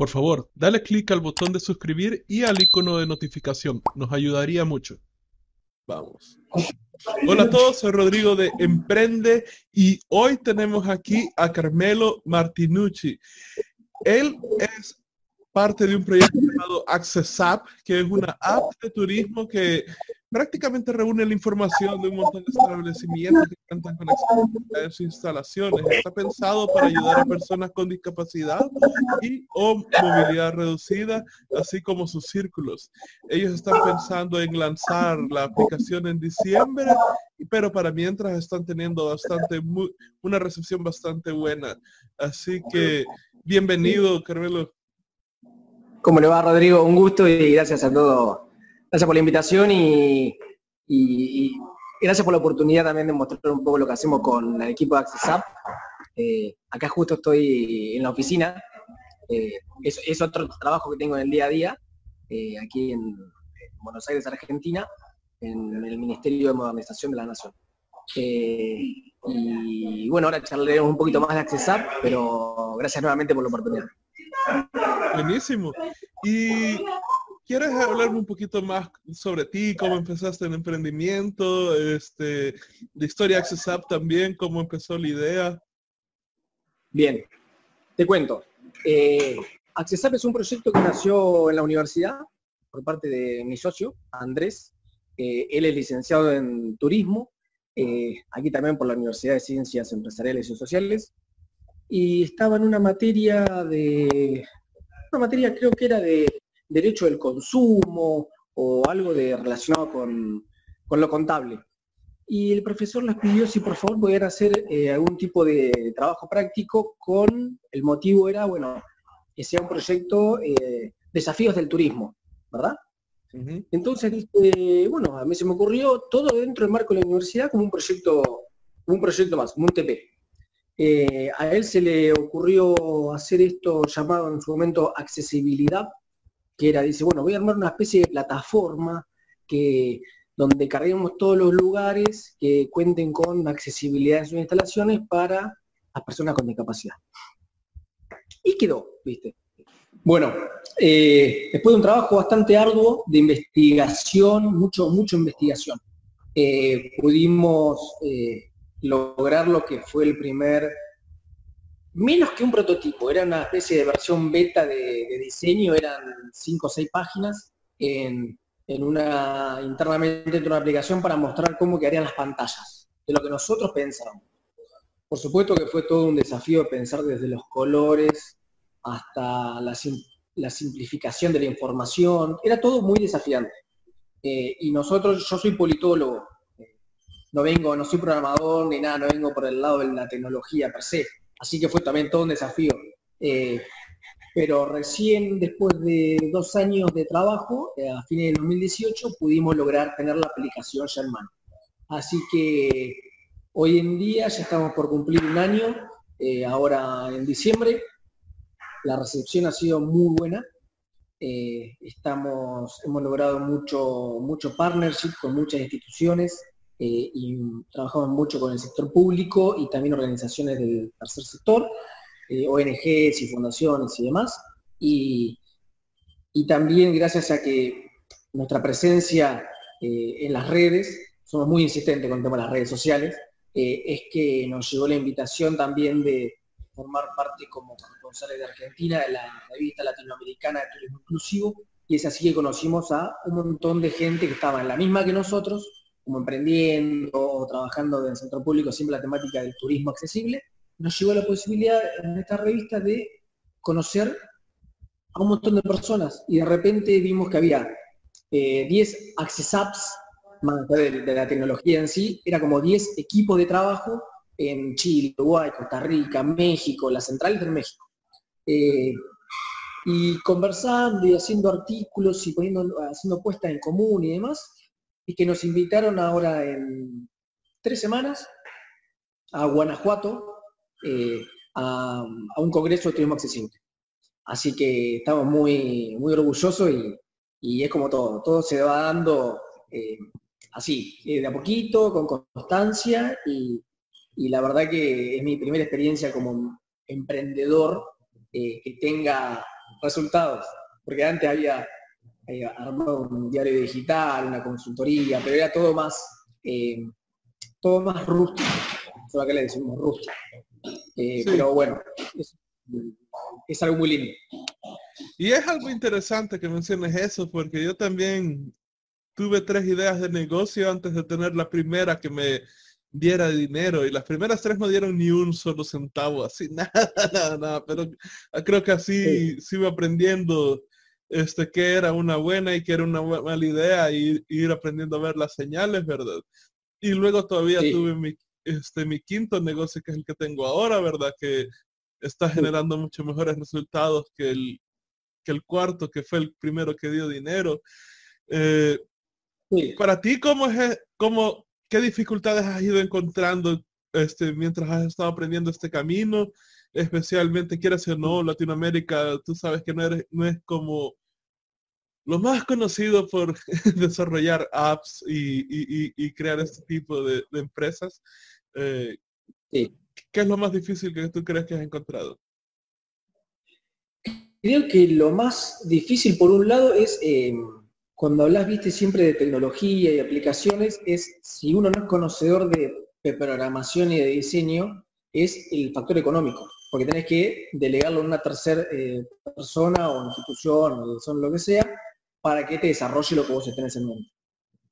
Por favor, dale clic al botón de suscribir y al icono de notificación. Nos ayudaría mucho. Vamos. Hola a todos, soy Rodrigo de Emprende y hoy tenemos aquí a Carmelo Martinucci. Él es parte de un proyecto llamado Access App, que es una app de turismo que prácticamente reúne la información de un montón de establecimientos que cuentan con en sus instalaciones. Está pensado para ayudar a personas con discapacidad y o movilidad reducida, así como sus círculos. Ellos están pensando en lanzar la aplicación en diciembre, pero para mientras están teniendo bastante una recepción bastante buena. Así que bienvenido, Carmelo. ¿Cómo le va, Rodrigo? Un gusto y gracias a todos Gracias por la invitación y, gracias por la oportunidad también de mostrar un poco lo que hacemos con el equipo de Access eh, acá justo estoy en la oficina. Eh, es, otro trabajo que tengo en el día a día, eh, aquí en, Buenos Aires, Argentina, en el Ministerio de Modernización de la Nación. y bueno, ahora charlaremos un poquito más de Access pero gracias nuevamente por la oportunidad. Buenísimo. Y ¿Quieres hablarme un poquito más sobre ti, cómo empezaste el emprendimiento, este, de Historia Access Up también, cómo empezó la idea? Bien, te cuento. Eh, es un proyecto que nació en la universidad por parte de mi socio, Andrés. Eh, él es licenciado en turismo, eh, aquí también por la Universidad de Ciencias Empresariales y Sociales. Y estaba en una materia de, una materia creo que era de derecho del consumo o algo de relacionado con, lo contable. Y el profesor les pidió si por favor pudieran hacer eh, algún tipo de trabajo práctico con, el motivo era, bueno, que sea un proyecto eh, desafíos del turismo, ¿verdad? Entonces dice, bueno, a mí se me ocurrió todo dentro del marco de la universidad como un proyecto, un proyecto más, como un TP. Eh, a él se le ocurrió hacer esto llamado en su momento accesibilidad que era, dice, bueno, voy a armar una especie de plataforma que, donde carguemos todos los lugares que cuenten con accesibilidad en sus instalaciones para las personas con discapacidad. Y quedó, ¿viste? Bueno, eh, después de un trabajo bastante arduo de investigación, mucho, mucho investigación, eh, pudimos eh, lograr lo que fue el primer menos que un prototipo, era una especie de versión beta de, diseño, eran cinco o seis páginas en, una internamente dentro de una aplicación para mostrar cómo quedarían las pantallas, de lo que nosotros pensamos. Por supuesto que fue todo un desafío pensar desde los colores hasta la, simplificación de la información, era todo muy desafiante. Eh, y nosotros, yo soy politólogo, eh, no vengo, no soy programador ni nada, no vengo por el lado de la tecnología per se, Así que fue también todo un desafío. Eh, pero recién después de dos años de trabajo, eh, a fines de 2018, pudimos lograr tener la aplicación ya en mano. Así que hoy en día ya estamos por cumplir un año, eh, ahora en diciembre. La recepción ha sido muy buena. estamos, hemos logrado mucho, mucho partnership con muchas instituciones, eh, y trabajamos mucho con el sector público y también organizaciones del tercer sector, eh, ONGs y fundaciones y demás. Y, también gracias a que nuestra presencia eh, en las redes, somos muy insistentes con el tema de las redes sociales, es que nos llegó la invitación también de formar parte como responsables de Argentina de la revista latinoamericana de turismo inclusivo, y es así que conocimos a un montón de gente que estaba en la misma que nosotros, como emprendiendo o trabajando en el centro público, siempre la temática del turismo accesible, nos llegó la posibilidad en esta revista de conocer a un montón de personas y de repente vimos que había 10 eh, access apps, más de, de, la tecnología en sí, era como 10 equipos de trabajo en Chile, Uruguay, Costa Rica, México, las centrales de México. Eh, y conversando y haciendo artículos y poniendo, haciendo puestas en común y demás, y que nos invitaron ahora en tres semanas a Guanajuato eh, a, un congreso de turismo accesible. Así que estamos muy, muy orgullosos y, es como todo, todo se va dando eh, así, eh, de a poquito, con constancia y, la verdad que es mi primera experiencia como emprendedor que tenga resultados, porque antes había, armado un diario digital, una consultoría, pero era todo más, eh, todo más rústico, solo que le decimos rústico. Eh, pero bueno, es, algo muy lindo. Y es algo interesante que menciones eso, porque yo también tuve tres ideas de negocio antes de tener la primera que me diera dinero y las primeras tres no dieron ni un solo centavo, así, nada, nada, nada, pero creo que así sigo aprendiendo este, que era una buena y que era una mala idea y, ir aprendiendo a ver las señales, ¿verdad? Y luego todavía tuve mi, este, mi quinto negocio, que es el que tengo ahora, ¿verdad? Que está generando mucho mejores resultados que el, que el cuarto, que fue el primero que dio dinero. Eh, para ti, ¿cómo es, cómo, qué dificultades has ido encontrando este, mientras has estado aprendiendo este camino? Especialmente, quieras o no, Latinoamérica, tú sabes que no, eres, no es como lo más conocido por desarrollar apps y, crear este tipo de, empresas. Eh, ¿Qué es lo más difícil que tú crees que has encontrado? Creo que lo más difícil, por un lado, es eh, cuando hablas, viste, siempre de tecnología y aplicaciones, es si uno no es conocedor de, programación y de diseño, es el factor económico, porque tenés que delegarlo a una tercera eh, persona o institución o son lo que sea, para que te desarrolle lo que vos tenés en mente.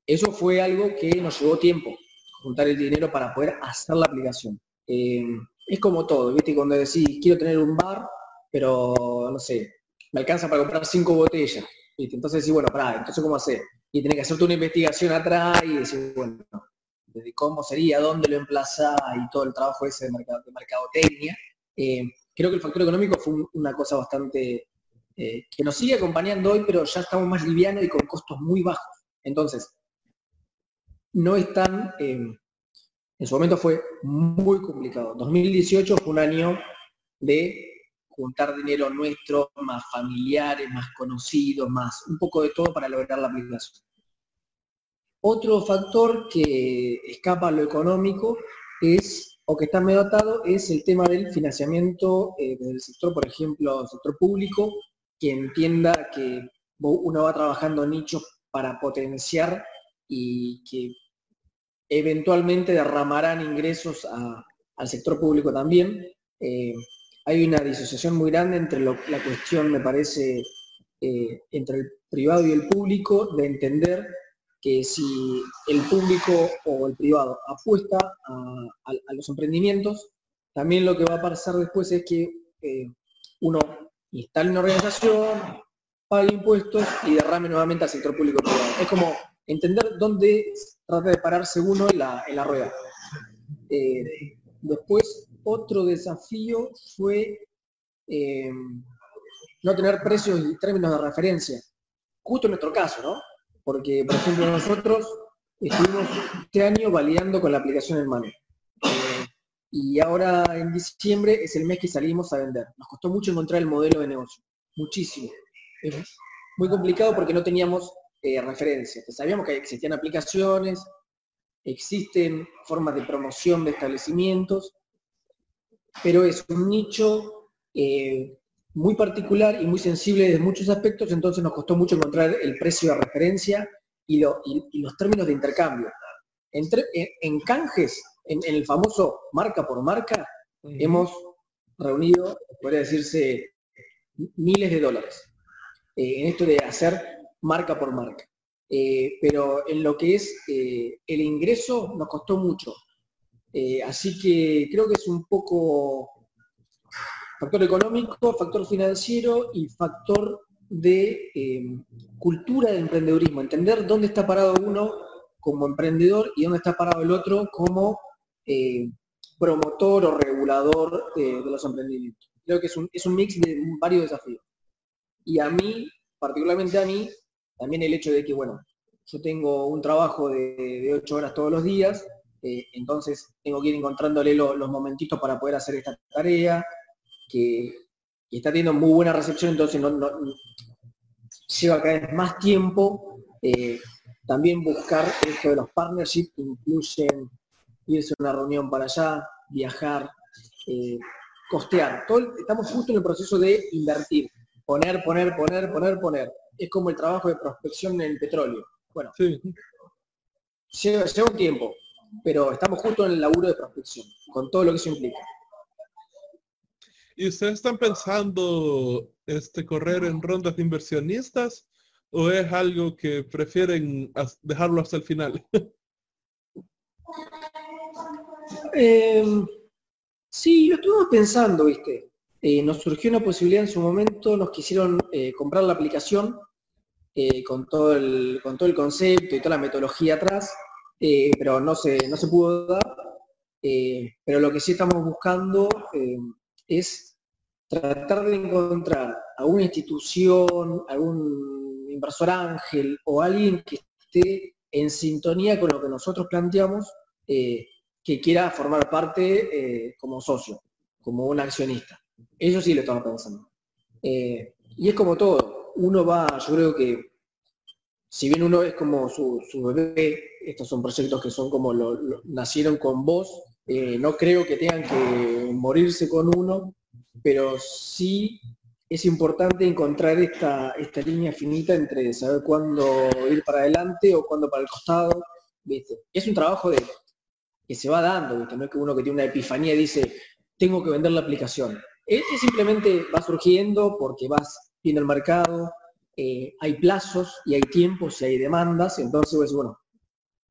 Eso fue algo que nos llevó tiempo, juntar el dinero para poder hacer la aplicación. Eh, es como todo, ¿viste? Cuando decís, quiero tener un bar, pero no sé, me alcanza para comprar cinco botellas. ¿viste? Entonces decís, bueno, pará, entonces ¿cómo hacer? Y tenés que hacerte una investigación atrás y decir, bueno, desde cómo sería, dónde lo emplazás y todo el trabajo ese de, mercado, de mercadotecnia. Eh, creo que el factor económico fue una cosa bastante eh, que nos sigue acompañando hoy, pero ya estamos más livianos y con costos muy bajos. Entonces, no es tan, em, en su momento fue muy complicado. 2018 fue un año de juntar dinero nuestro, más familiares, más conocidos, más un poco de todo para lograr la aplicación. Otro factor que escapa a lo económico es, o que está medio atado, es el tema del financiamiento eh, del sector, por ejemplo, sector público, que entienda que uno va trabajando nichos para potenciar y que eventualmente derramarán ingresos al sector público también. Eh, hay una disociación muy grande entre la cuestión, me parece, eh, entre el privado y el público, de entender que si el público o el privado apuesta a, los emprendimientos, también lo que va a pasar después es que eh, uno instale una organización, pague impuestos y derrame nuevamente al sector público privado. Es como entender dónde trata de pararse uno en la, en la rueda. Eh, después, otro desafío fue eh, no tener precios y términos de referencia. Justo en nuestro caso, ¿no? Porque, por ejemplo, nosotros estuvimos este año validando con la aplicación en mano y ahora en diciembre es el mes que salimos a vender. Nos costó mucho encontrar el modelo de negocio, muchísimo. Es muy complicado porque no teníamos eh, referencias. Sabíamos que existían aplicaciones, existen formas de promoción de establecimientos, pero es un nicho eh, muy particular y muy sensible desde muchos aspectos, entonces nos costó mucho encontrar el precio de referencia y, los términos de intercambio. en canjes en, el famoso marca por marca, hemos reunido, podría decirse, miles de dólares eh, en esto de hacer marca por marca. Eh, pero en lo que es eh, el ingreso nos costó mucho. así que creo que es un poco factor económico, factor financiero y factor de cultura de emprendedurismo, entender dónde está parado uno como emprendedor y dónde está parado el otro como eh, promotor o regulador de, los emprendimientos. Creo que es un, es un mix de varios desafíos. Y a mí, particularmente a mí, también el hecho de que, bueno, yo tengo un trabajo de, ocho horas todos los días, eh, entonces tengo que ir encontrándole los momentitos para poder hacer esta tarea, que, está teniendo muy buena recepción, entonces no, lleva cada vez más tiempo. Eh, también buscar esto de los partnerships incluyen irse a una reunión para allá, viajar, eh, costear. estamos justo en el proceso de invertir. poner, poner, poner, poner, poner. Es como el trabajo de prospección en el petróleo. Bueno, Sí. lleva, lleva un tiempo, pero estamos justo en el laburo de prospección, con todo lo que eso implica. ¿Y ustedes están pensando este correr en rondas de inversionistas o es algo que prefieren dejarlo hasta el final? Eh, sí, lo estuvimos pensando, viste. Eh, nos surgió una posibilidad en su momento, nos quisieron eh, comprar la aplicación eh, con, todo el, con todo el concepto y toda la metodología atrás, pero no se, no se pudo dar. Pero lo que sí estamos buscando eh, es tratar de encontrar alguna institución, algún inversor ángel o alguien que esté en sintonía con lo que nosotros planteamos, que quiera formar parte eh, como socio, como un accionista. Eso sí lo estamos pensando. Eh, y es como todo, uno va, yo creo que, si bien uno es como su, bebé, estos son proyectos que son como nacieron con vos, eh, no creo que tengan que morirse con uno, pero sí es importante encontrar esta, esta línea finita entre saber cuándo ir para adelante o cuándo para el costado. ¿viste? Es un trabajo de, que se va dando, no es que uno que tiene una epifanía dice, tengo que vender la aplicación. Es, es simplemente va surgiendo porque vas viendo el mercado, eh, hay plazos y hay tiempos y hay demandas, entonces pues, bueno,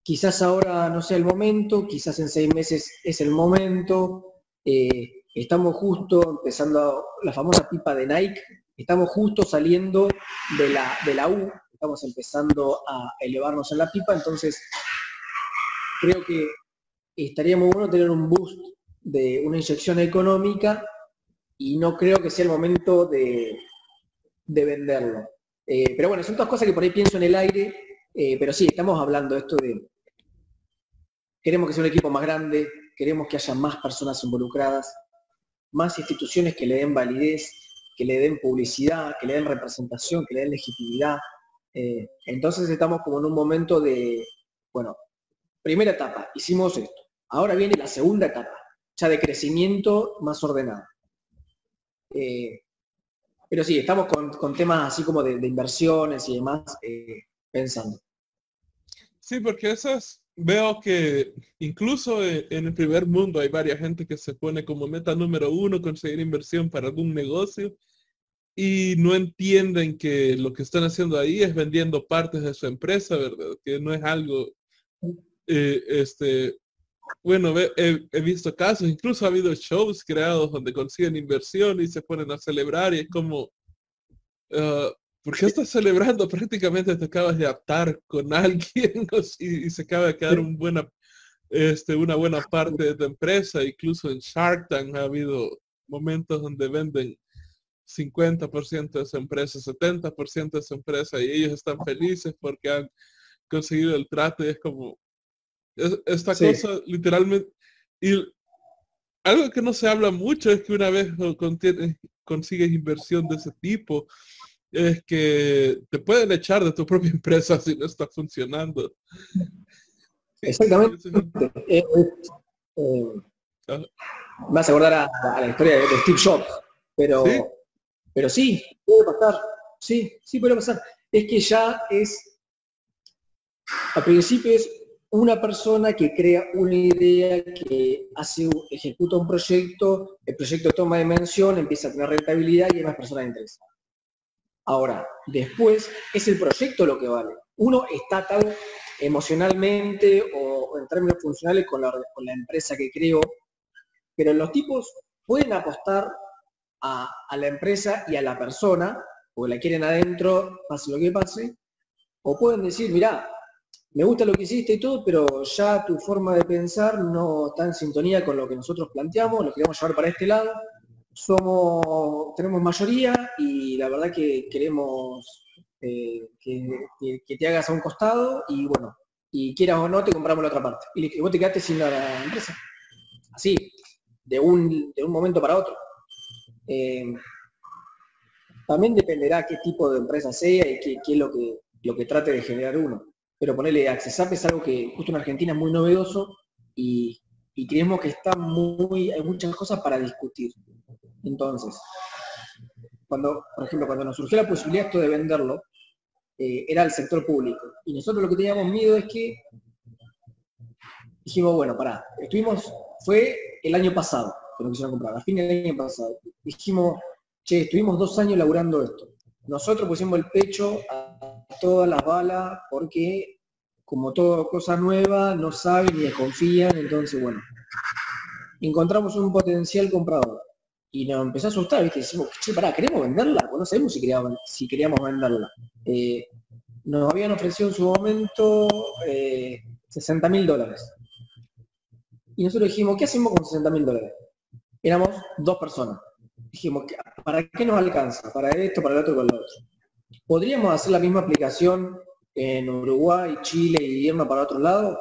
quizás ahora no sea el momento, quizás en seis meses es el momento, eh, estamos justo empezando la famosa pipa de Nike, estamos justo saliendo de la, de la U, estamos empezando a elevarnos en la pipa, entonces creo que estaría muy bueno tener un boost de una inyección económica y no creo que sea el momento de, de venderlo. Eh, pero bueno, son todas cosas que por ahí pienso en el aire, eh, pero sí, estamos hablando esto de, queremos que sea un equipo más grande, queremos que haya más personas involucradas, más instituciones que le den validez, que le den publicidad, que le den representación, que le den legitimidad. Eh, entonces estamos como en un momento de, bueno, primera etapa, hicimos esto. Ahora viene la segunda etapa, ya de crecimiento más ordenado. Eh, pero sí, estamos con, temas así como de, de inversiones y demás eh, pensando. Sí, porque esas veo que incluso e- en el primer mundo hay varias gente que se pone como meta número uno conseguir inversión para algún negocio y no entienden que lo que están haciendo ahí es vendiendo partes de su empresa, ¿verdad? Que no es algo, eh, este, bueno, he, visto casos, incluso ha habido shows creados donde consiguen inversión y se ponen a celebrar y es como, ah, ¿por qué estás celebrando? Prácticamente te acabas de atar con alguien y, se acaba de quedar un buena, este, una buena parte de tu empresa. Incluso en Shark Tank ha habido momentos donde venden 50% de su empresa, 70% de su empresa y ellos están felices porque han conseguido el trato y es como es- esta Sí. cosa literalmente y algo que no se habla mucho es que una vez lo contiene- consigues inversión de ese tipo es que te pueden echar de tu propia empresa si no está funcionando. Exactamente. Eh, eh, Ah. me hace acordar a, a la historia de, de Steve Jobs, pero Sí. pero sí, puede pasar. Sí, sí puede pasar. Es que ya es, al principio es una persona que crea una idea, que hace, ejecuta un proyecto, el proyecto toma dimensión, empieza a tener rentabilidad y hay más personas interesadas. Ahora, después es el proyecto lo que vale. Uno está atado emocionalmente o, en términos funcionales con la, empresa que creó, pero los tipos pueden apostar a, a la empresa y a la persona, porque la quieren adentro, pase lo que pase, o pueden decir, mirá, me gusta lo que hiciste y todo, pero ya tu forma de pensar no está en sintonía con lo que nosotros planteamos, lo queremos llevar para este lado, somos, tenemos mayoría y la verdad que queremos eh, que, te hagas a un costado y bueno, y quieras o no, te compramos la otra parte. Y vos te quedaste sin la empresa. Así, de un, de un momento para otro. Eh, también dependerá qué tipo de empresa sea y qué, qué es lo que, lo que trate de generar uno. Pero ponerle Accesap es algo que justo en Argentina es muy novedoso y, y creemos que está muy, hay muchas cosas para discutir. Entonces, cuando, por ejemplo, cuando nos surgió la posibilidad esto de venderlo, eh, era el sector público. Y nosotros lo que teníamos miedo es que dijimos, bueno, pará, estuvimos, fue el año pasado que nos quisieron comprar, a fin del año pasado. Dijimos, che, estuvimos dos años laburando esto. Nosotros pusimos el pecho a todas las balas porque, como toda cosa nueva, no saben ni desconfían, entonces, bueno, encontramos un potencial comprador. Y nos empezó a asustar, ¿viste? Decimos, che, pará, ¿queremos venderla? Pues no sabemos si queríamos, si queríamos venderla. Eh, nos habían ofrecido en su momento 60 eh, mil dólares. Y nosotros dijimos, ¿qué hacemos con 60 mil dólares? Éramos dos personas. Dijimos, ¿para qué nos alcanza? Para esto, para el otro, para el otro. ¿Podríamos hacer la misma aplicación en Uruguay, Chile y irnos para otro lado?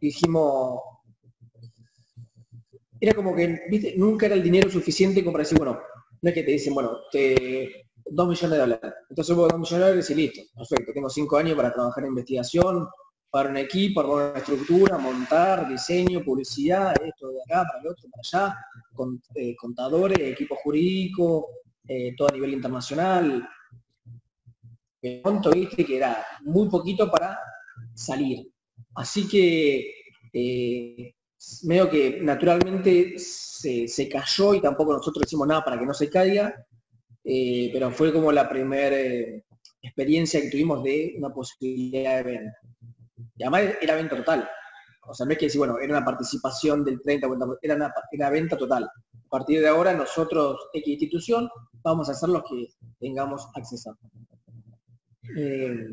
dijimos, era como que, viste, nunca era el dinero suficiente como para decir, bueno, no es que te dicen, bueno, te, dos millones de dólares. Entonces hubo dos millones de dólares y listo, perfecto. Tengo cinco años para trabajar en investigación, para un equipo, armar una estructura, montar, diseño, publicidad, esto de acá, para el otro, para allá, eh, contadores, equipo jurídico, eh, todo a nivel internacional. Pronto viste que era muy poquito para salir. Así que eh, medio que naturalmente se, cayó y tampoco nosotros hicimos nada para que no se caiga, eh, pero fue como la primera eh, experiencia que tuvimos de una posibilidad de venta. Y además era venta total. O sea, no es que decir, bueno, era una participación del 30, era una, era venta total. A partir de ahora nosotros, X institución, vamos a hacer los que tengamos acceso. Eh,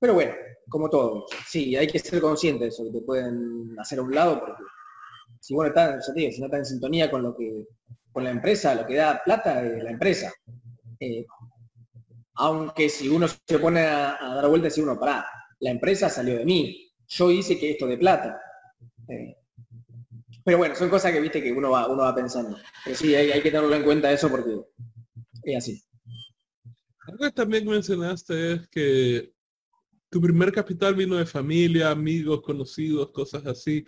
pero bueno, como todo, sí, hay que ser consciente de eso, que te pueden hacer a un lado porque si bueno está, no está en sintonía con lo que, con la empresa, lo que da plata es la empresa. Eh, aunque si uno se pone a, dar vueltas y uno, pará, la empresa salió de mí, yo hice que esto de plata. Eh, pero bueno, son cosas que viste que uno va, uno va pensando. Pero sí, hay, que tenerlo en cuenta eso porque es así. Algo que también mencionaste es que tu primer capital vino de familia, amigos, conocidos, cosas así.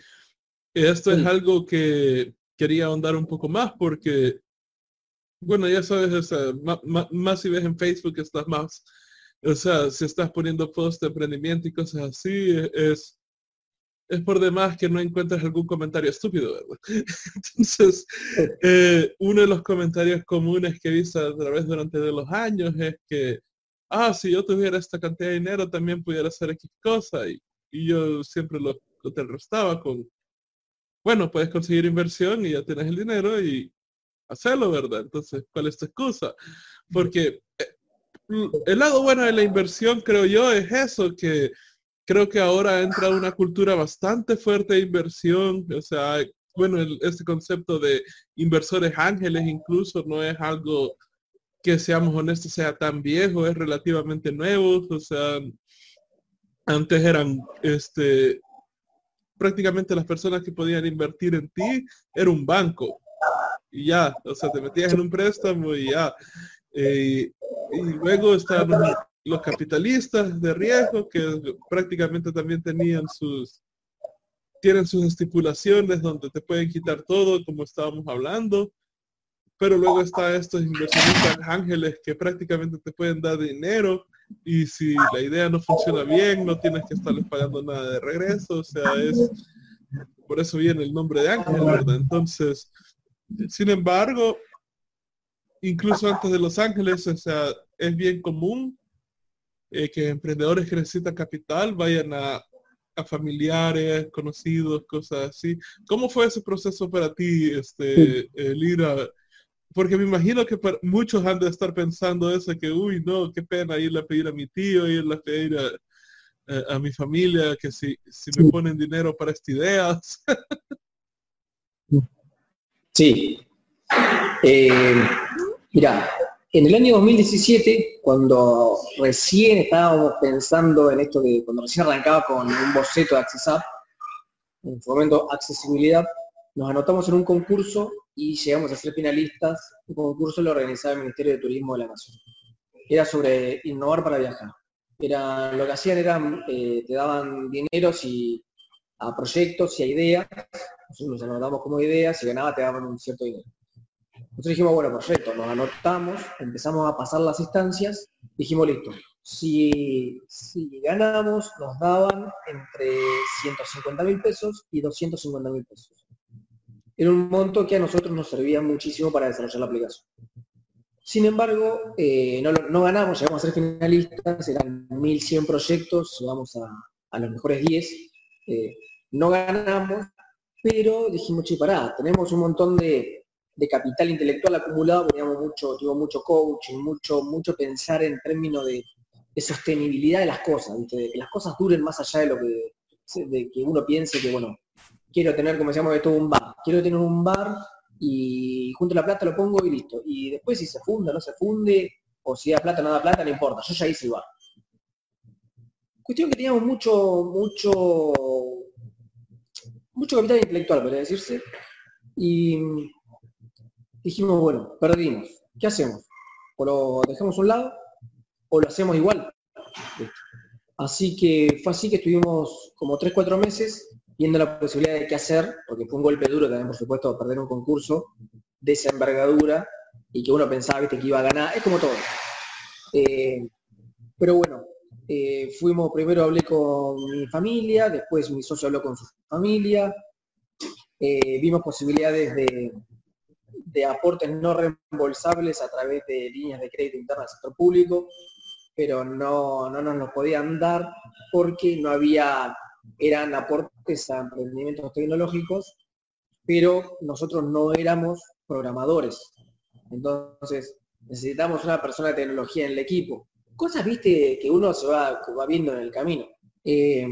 Esto es algo que quería ahondar un poco más porque, bueno, ya sabes, más, si ves en Facebook estás más, o sea, si estás poniendo post de emprendimiento y cosas así, es, es por demás que no encuentres algún comentario estúpido, ¿verdad? Entonces, eh, uno de los comentarios comunes que he visto a través durante de los años es que, ah, si yo tuviera esta cantidad de dinero también pudiera hacer X cosa y, yo siempre lo, lo te restaba con bueno, puedes conseguir inversión y ya tienes el dinero y hacerlo, ¿verdad? Entonces, ¿cuál es tu excusa? Porque eh, el lado bueno de la inversión, creo yo, es eso, que creo que ahora entra una cultura bastante fuerte de inversión, o sea, bueno, este concepto de inversores ángeles incluso no es algo que seamos honestos sea tan viejo, es relativamente nuevo, o sea, antes eran este prácticamente las personas que podían invertir en ti era un banco. Y ya, o sea, te metías en un préstamo y ya. Eh, y luego estaban los, capitalistas de riesgo que prácticamente también tenían sus, tienen sus estipulaciones donde te pueden quitar todo, como estábamos hablando. Pero luego está estos inversionistas ángeles que prácticamente te pueden dar dinero y si la idea no funciona bien, no tienes que estarles pagando nada de regreso, o sea, es, por eso viene el nombre de Ángel, ¿verdad? Entonces, sin embargo, incluso antes de Los Ángeles, o sea, es bien común eh, que emprendedores que necesitan capital vayan a, a, familiares, conocidos, cosas así. ¿Cómo fue ese proceso para ti, este, Lira? porque me imagino que muchos han de estar pensando eso, que, uy, no, qué pena irle a pedir a mi tío, irle a pedir a, mi familia, que si, si me ponen dinero para estas ideas. sí. Eh, mira, en el año 2017, cuando recién estábamos pensando en esto de, cuando recién arrancaba con un boceto de AccessUp, en su momento accesibilidad, nos anotamos en un concurso y llegamos a ser finalistas. Un concurso lo organizaba el Ministerio de Turismo de la Nación. Era sobre innovar para viajar. Era, lo que hacían era, eh, te daban dinero si, a proyectos y a ideas, nosotros nos anotamos como ideas, si ganaba te daban un cierto dinero. Nosotros dijimos, bueno, perfecto, nos anotamos, empezamos a pasar las instancias, dijimos, listo, si, si ganamos, nos daban entre 150 mil pesos y 250 mil pesos. Era un monto que a nosotros nos servía muchísimo para desarrollar la aplicación. Sin embargo, eh, no, ganamos, llegamos a ser finalistas, eran 1.100 proyectos, llegamos a, los mejores 10. Eh, no ganamos, pero dijimos, che, pará, tenemos un montón de, capital intelectual acumulado, teníamos mucho, tuvo mucho coaching, mucho, mucho pensar en términos de, sostenibilidad de las cosas, de que las cosas duren más allá de lo que, de que uno piense que, bueno, quiero tener, como decíamos, todo un bar, quiero tener un bar y junto la plata lo pongo y listo. Y después si se funde o no se funde, o si da plata no da plata, no importa, yo ya hice igual. Cuestión que teníamos mucho, mucho, mucho capital intelectual, podría decirse, y dijimos, bueno, perdimos, ¿qué hacemos? O lo dejamos a un lado, o lo hacemos igual. Así que fue así que estuvimos como 3-4 meses viendo la posibilidad de qué hacer, porque fue un golpe duro también, por supuesto, perder un concurso de esa envergadura y que uno pensaba ¿viste, que iba a ganar, es como todo. Eh, pero bueno, eh, fuimos, primero hablé con mi familia, después mi socio habló con su familia, eh, vimos posibilidades de, de, aportes no reembolsables a través de líneas de crédito internas del sector público, pero no, no nos lo podían dar porque no había eran aportes a emprendimientos tecnológicos, pero nosotros no éramos programadores. Entonces, necesitamos una persona de tecnología en el equipo. Cosas, viste, que uno se va, va viendo en el camino. Eh,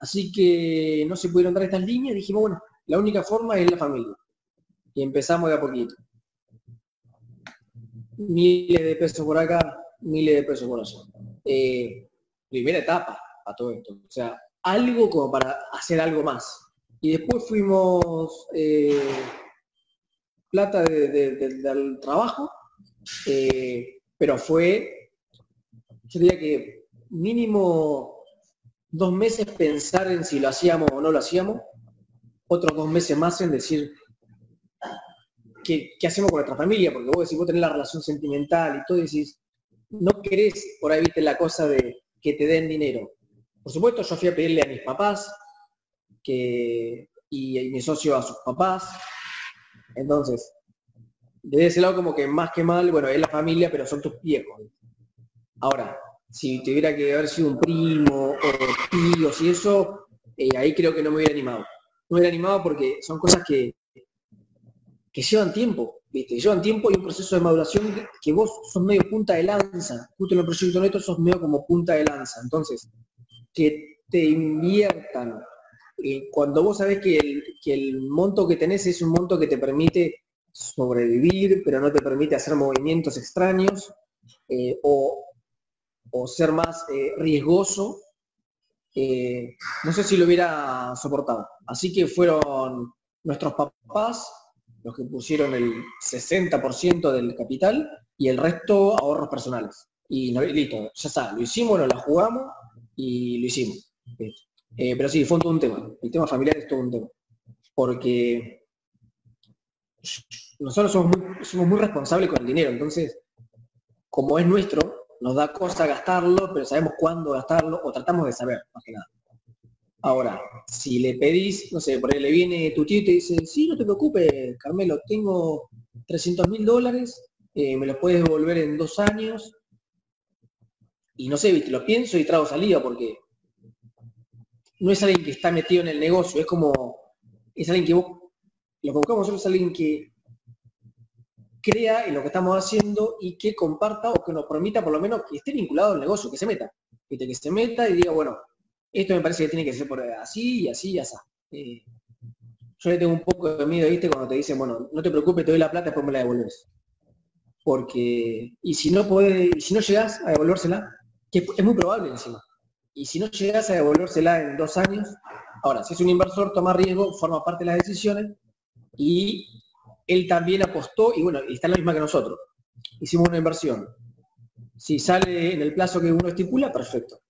así que no se pudieron dar estas líneas, dijimos, bueno, la única forma es la familia. Y empezamos de a poquito. Miles de pesos por acá, miles de pesos por allá. Eh, primera etapa a todo esto. O sea, algo como para hacer algo más. Y después fuimos eh, plata del trabajo, eh, pero fue, yo diría que mínimo dos meses pensar en si lo hacíamos o no lo hacíamos, otros dos meses más en decir qué, hacemos con nuestra familia, porque vos decís, vos tenés la relación sentimental y todo, y decís, no querés, por ahí viste la cosa de que te den dinero, por supuesto, yo fui a pedirle a mis papás que, y, mi socio a sus papás. Entonces, desde ese lado como que más que mal, bueno, es la familia, pero son tus viejos. Ahora, si tuviera que haber sido un primo o tíos y eso, eh, ahí creo que no me hubiera animado. No me hubiera animado porque son cosas que, que llevan tiempo, ¿viste? Llevan tiempo y un proceso de maduración que vos sos medio punta de lanza. Justo en el proyecto neto sos medio como punta de lanza. Entonces, que te inviertan. y cuando vos sabés que el, monto que tenés es un monto que te permite sobrevivir, pero no te permite hacer movimientos extraños eh, o, ser más eh, riesgoso, eh, no sé si lo hubiera soportado. Así que fueron nuestros papás los que pusieron el 60% del capital y el resto ahorros personales. Y listo, ya está, lo hicimos, nos la jugamos y lo hicimos. Eh, pero sí, fue todo un tema. El tema familiar es todo un tema. Porque nosotros somos muy, somos muy responsables con el dinero. Entonces, como es nuestro, nos da cosa gastarlo, pero sabemos cuándo gastarlo o tratamos de saber, más que nada. Ahora, si le pedís, no sé, por ahí le viene tu tío y te dice, sí, no te preocupes, Carmelo, tengo 300 mil dólares, eh, me los puedes devolver en dos años, y no sé, lo pienso y trago salida porque no es alguien que está metido en el negocio, es como, es alguien que vos, lo que buscamos es alguien que crea en lo que estamos haciendo y que comparta o que nos permita por lo menos que esté vinculado al negocio, que se meta, ¿viste? que se meta y diga, bueno, esto me parece que tiene que ser por así y así y así. Eh, yo le tengo un poco de miedo, ¿viste? Cuando te dicen, bueno, no te preocupes, te doy la plata, después me la devuelves. Porque, y si no podés, si no llegás a devolvérsela, que es muy probable encima. Y si no llegas a devolvérsela en dos años, ahora, si es un inversor, toma riesgo, forma parte de las decisiones y él también apostó y bueno, está la misma que nosotros. Hicimos una inversión. Si sale en el plazo que uno estipula, perfecto.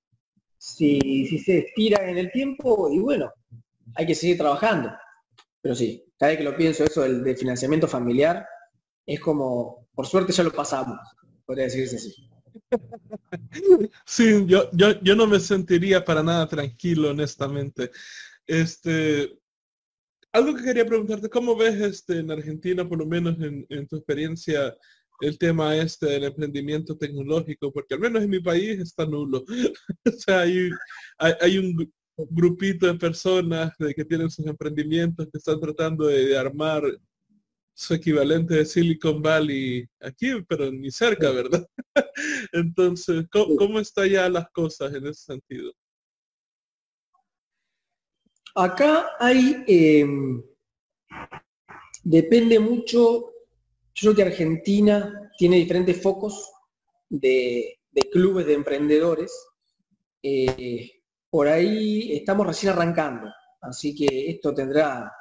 Si, si se estira en el tiempo, y bueno, hay que seguir trabajando. Pero sí, cada vez que lo pienso eso del, del financiamiento familiar, es como, por suerte ya lo pasamos, podría decirse así. Sí, yo, yo, yo no me sentiría para nada tranquilo, honestamente. Este, algo que quería preguntarte, ¿cómo ves este, en Argentina, por lo menos en, tu experiencia, el tema este del emprendimiento tecnológico? Porque al menos en mi país está nulo. o sea, hay, hay, un grupito de personas que tienen sus emprendimientos que están tratando de armar su equivalente de Silicon Valley aquí, pero ni cerca, ¿verdad? Entonces, ¿cómo, están ya las cosas en ese sentido? Acá hay, em, depende mucho, yo creo que Argentina tiene diferentes focos de, clubes de emprendedores. Eh, por ahí estamos recién arrancando, así que esto tendrá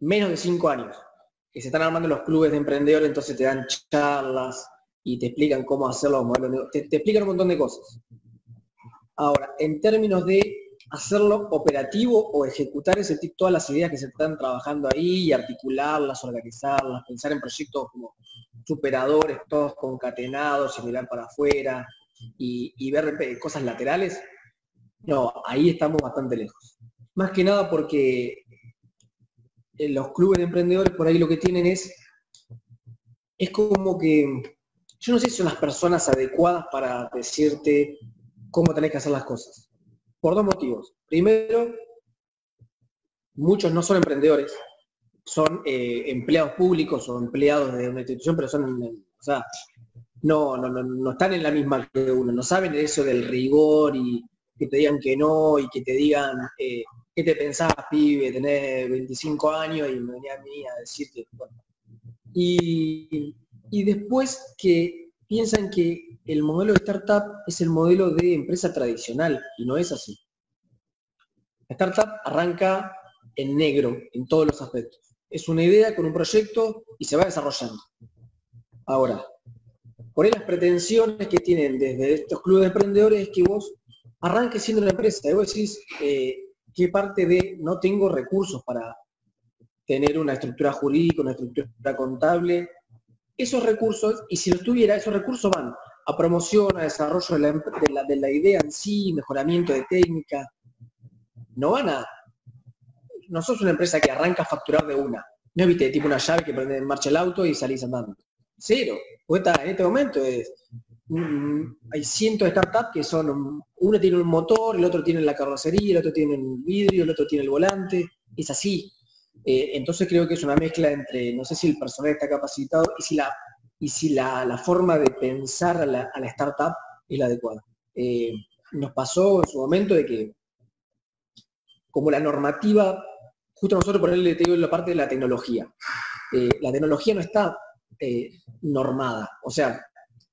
menos de cinco años, que se están armando los clubes de emprendedores, entonces te dan charlas y te explican cómo hacer los modelos, te, te explican un montón de cosas. Ahora, en términos de hacerlo operativo o ejecutar ese tipo, todas las ideas que se están trabajando ahí y articularlas, organizarlas, pensar en proyectos como superadores, todos concatenados y mirar para afuera y, ver cosas laterales, no, ahí estamos bastante lejos. Más que nada porque los clubes de emprendedores por ahí lo que tienen es, es como que, yo no sé si son las personas adecuadas para decirte cómo tenés que hacer las cosas. Por dos motivos. Primero, muchos no son emprendedores, son eh, empleados públicos o empleados de una institución, pero son, o sea, no, no, no, no están en la misma que uno, no saben eso del rigor y que te digan que no y que te digan eh, ¿qué te pensás, pibe? Tenés 25 años y me venía a mí a decirte, Y, después que piensan que el modelo de startup es el modelo de empresa tradicional y no es así. La startup arranca en negro en todos los aspectos. Es una idea con un proyecto y se va desarrollando. Ahora, por ahí las pretensiones que tienen desde estos clubes de emprendedores es que vos arranques siendo una empresa. Y vos decís, eh, qué parte de no tengo recursos para tener una estructura jurídica, una estructura contable. Esos recursos, y si los tuviera, esos recursos van a promoción, a desarrollo de la, idea en sí, mejoramiento de técnica. No van a... No sos una empresa que arranca a facturar de una. No viste tipo una llave que prende en marcha el auto y salís andando. Cero. Pues en este momento es hay cientos de startups que son, uno tiene un motor, el otro tiene la carrocería, el otro tiene el vidrio, el otro tiene el volante, es así. Eh, entonces creo que es una mezcla entre, no sé si el personal está capacitado y si la, y si la, forma de pensar a la, startup es la adecuada. Eh, nos pasó en su momento de que, como la normativa, justo nosotros por le digo la parte de la tecnología, eh, la tecnología no está normada, o sea,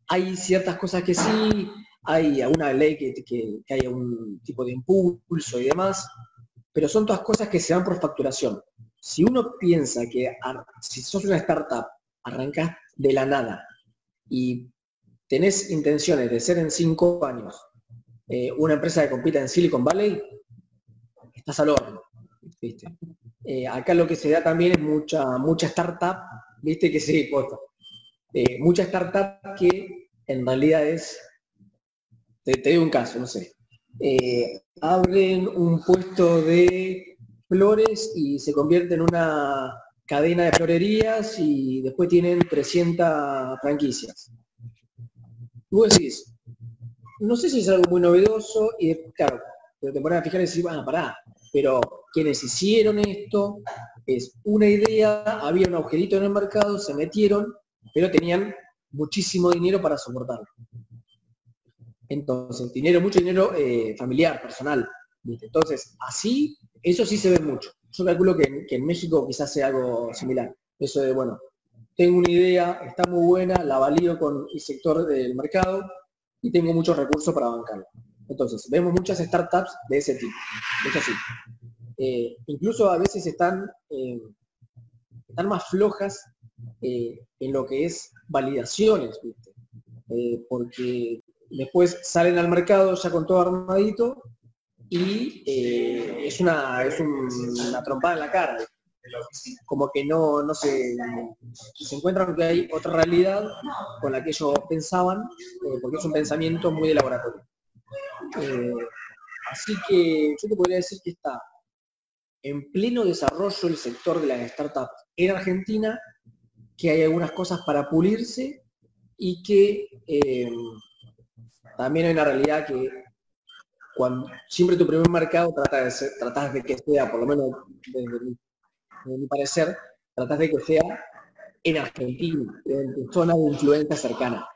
hay ciertas cosas que sí, hay alguna ley que, que, que haya un tipo de impulso y demás, pero son todas cosas que se dan por facturación. Si uno piensa que si sos una startup, arrancas de la nada y tenés intenciones de ser en cinco años eh, una empresa que compita en Silicon Valley, estás al horno. Eh, acá lo que se da también es mucha, mucha startup, viste que sí, posta. Eh, muchas startups que en realidad es, te, doy un caso, no sé, abren un puesto de flores y se convierte en una cadena de florerías y después tienen 300 franquicias. Tú decís, no sé si es algo muy novedoso y claro, pero te pones a fijar y decís, bueno, pará, pero quienes hicieron esto es una idea, había un agujerito en el mercado, se metieron pero tenían muchísimo dinero para soportarlo. Entonces, dinero, mucho dinero eh, familiar, personal. Entonces, así, eso sí se ve mucho. Yo calculo que, en México quizás sea algo similar. Eso de, bueno, tengo una idea, está muy buena, la valido con el sector del mercado y tengo muchos recursos para bancarlo. Entonces, vemos muchas startups de ese tipo. Es así. Eh, incluso a veces están, eh, están más flojas eh, en lo que es validaciones, eh, porque después salen al mercado ya con todo armadito y eh, es, una, es una trompada en la cara. como que no, no se, se encuentran que hay otra realidad con la que ellos pensaban, eh, porque es un pensamiento muy de laboratorio. Eh, así que yo te podría decir que está en pleno desarrollo el sector de las startups en Argentina, que hay algunas cosas para pulirse y que también hay una realidad que cuando siempre tu primer mercado trata de ser, de que sea, por lo menos desde mi, parecer, tratas de que sea en Argentina, en tu zona de influencia cercana.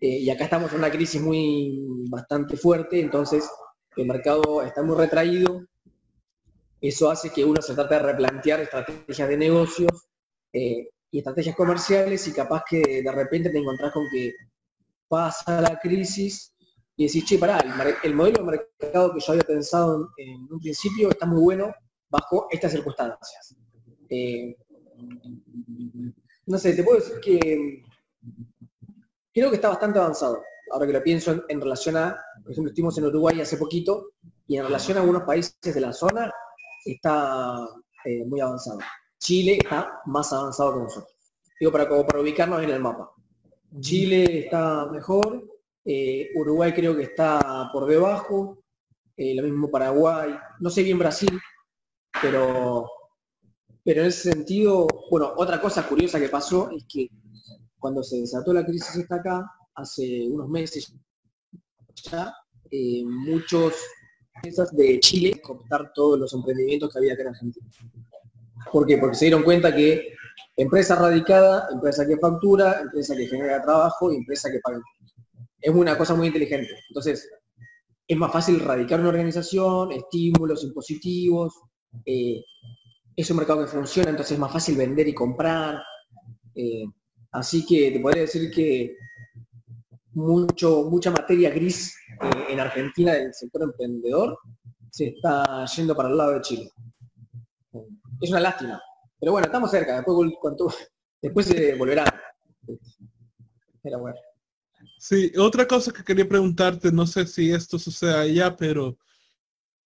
Eh, y acá estamos en una crisis muy bastante fuerte, entonces el mercado está muy retraído. Eso hace que uno se trate de replantear estrategias de negocios eh, y estrategias comerciales y capaz que de repente te encontrás con que pasa la crisis y decís, che, pará, el, modelo de mercado que yo había pensado en, un principio está muy bueno bajo estas circunstancias. Eh, no sé, te puedo decir que creo que está bastante avanzado. Ahora que lo pienso en, relación a, por ejemplo, estuvimos en Uruguay hace poquito y en relación a algunos países de la zona está eh, muy avanzado. Chile está más avanzado que nosotros. Digo, para, para ubicarnos en el mapa. Chile está mejor, eh, Uruguay creo que está por debajo, eh, lo mismo Paraguay, no sé bien Brasil, pero, pero en ese sentido, bueno, otra cosa curiosa que pasó es que cuando se desató la crisis esta acá, hace unos meses ya, eh, muchos de Chile comprar todos los emprendimientos que había acá en Argentina. ¿Por qué? Porque se dieron cuenta que empresa radicada, empresa que factura, empresa que genera trabajo y empresa que paga. Es una cosa muy inteligente. Entonces, es más fácil radicar una organización, estímulos impositivos, eh, es un mercado que funciona, entonces es más fácil vender y comprar. Eh, así que te podría decir que mucho, mucha materia gris eh, en Argentina del sector emprendedor se está yendo para el lado de Chile es una lástima. Pero bueno, estamos cerca, después, después se volverá. Era bueno. Sí, otra cosa que quería preguntarte, no sé si esto sucede allá, pero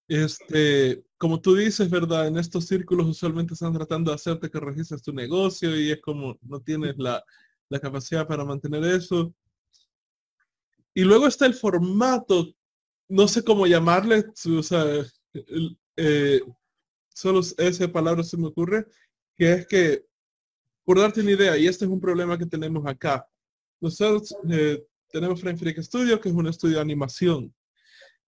este, como tú dices, ¿verdad? En estos círculos usualmente están tratando de hacerte que registres tu negocio y es como no tienes la, capacidad para mantener eso. Y luego está el formato, no sé cómo llamarle, o sea, eh, solo esa palabra se me ocurre, que es que, por darte una idea, y este es un problema que tenemos acá, nosotros eh, tenemos Frame Freak Studio, que es un estudio de animación,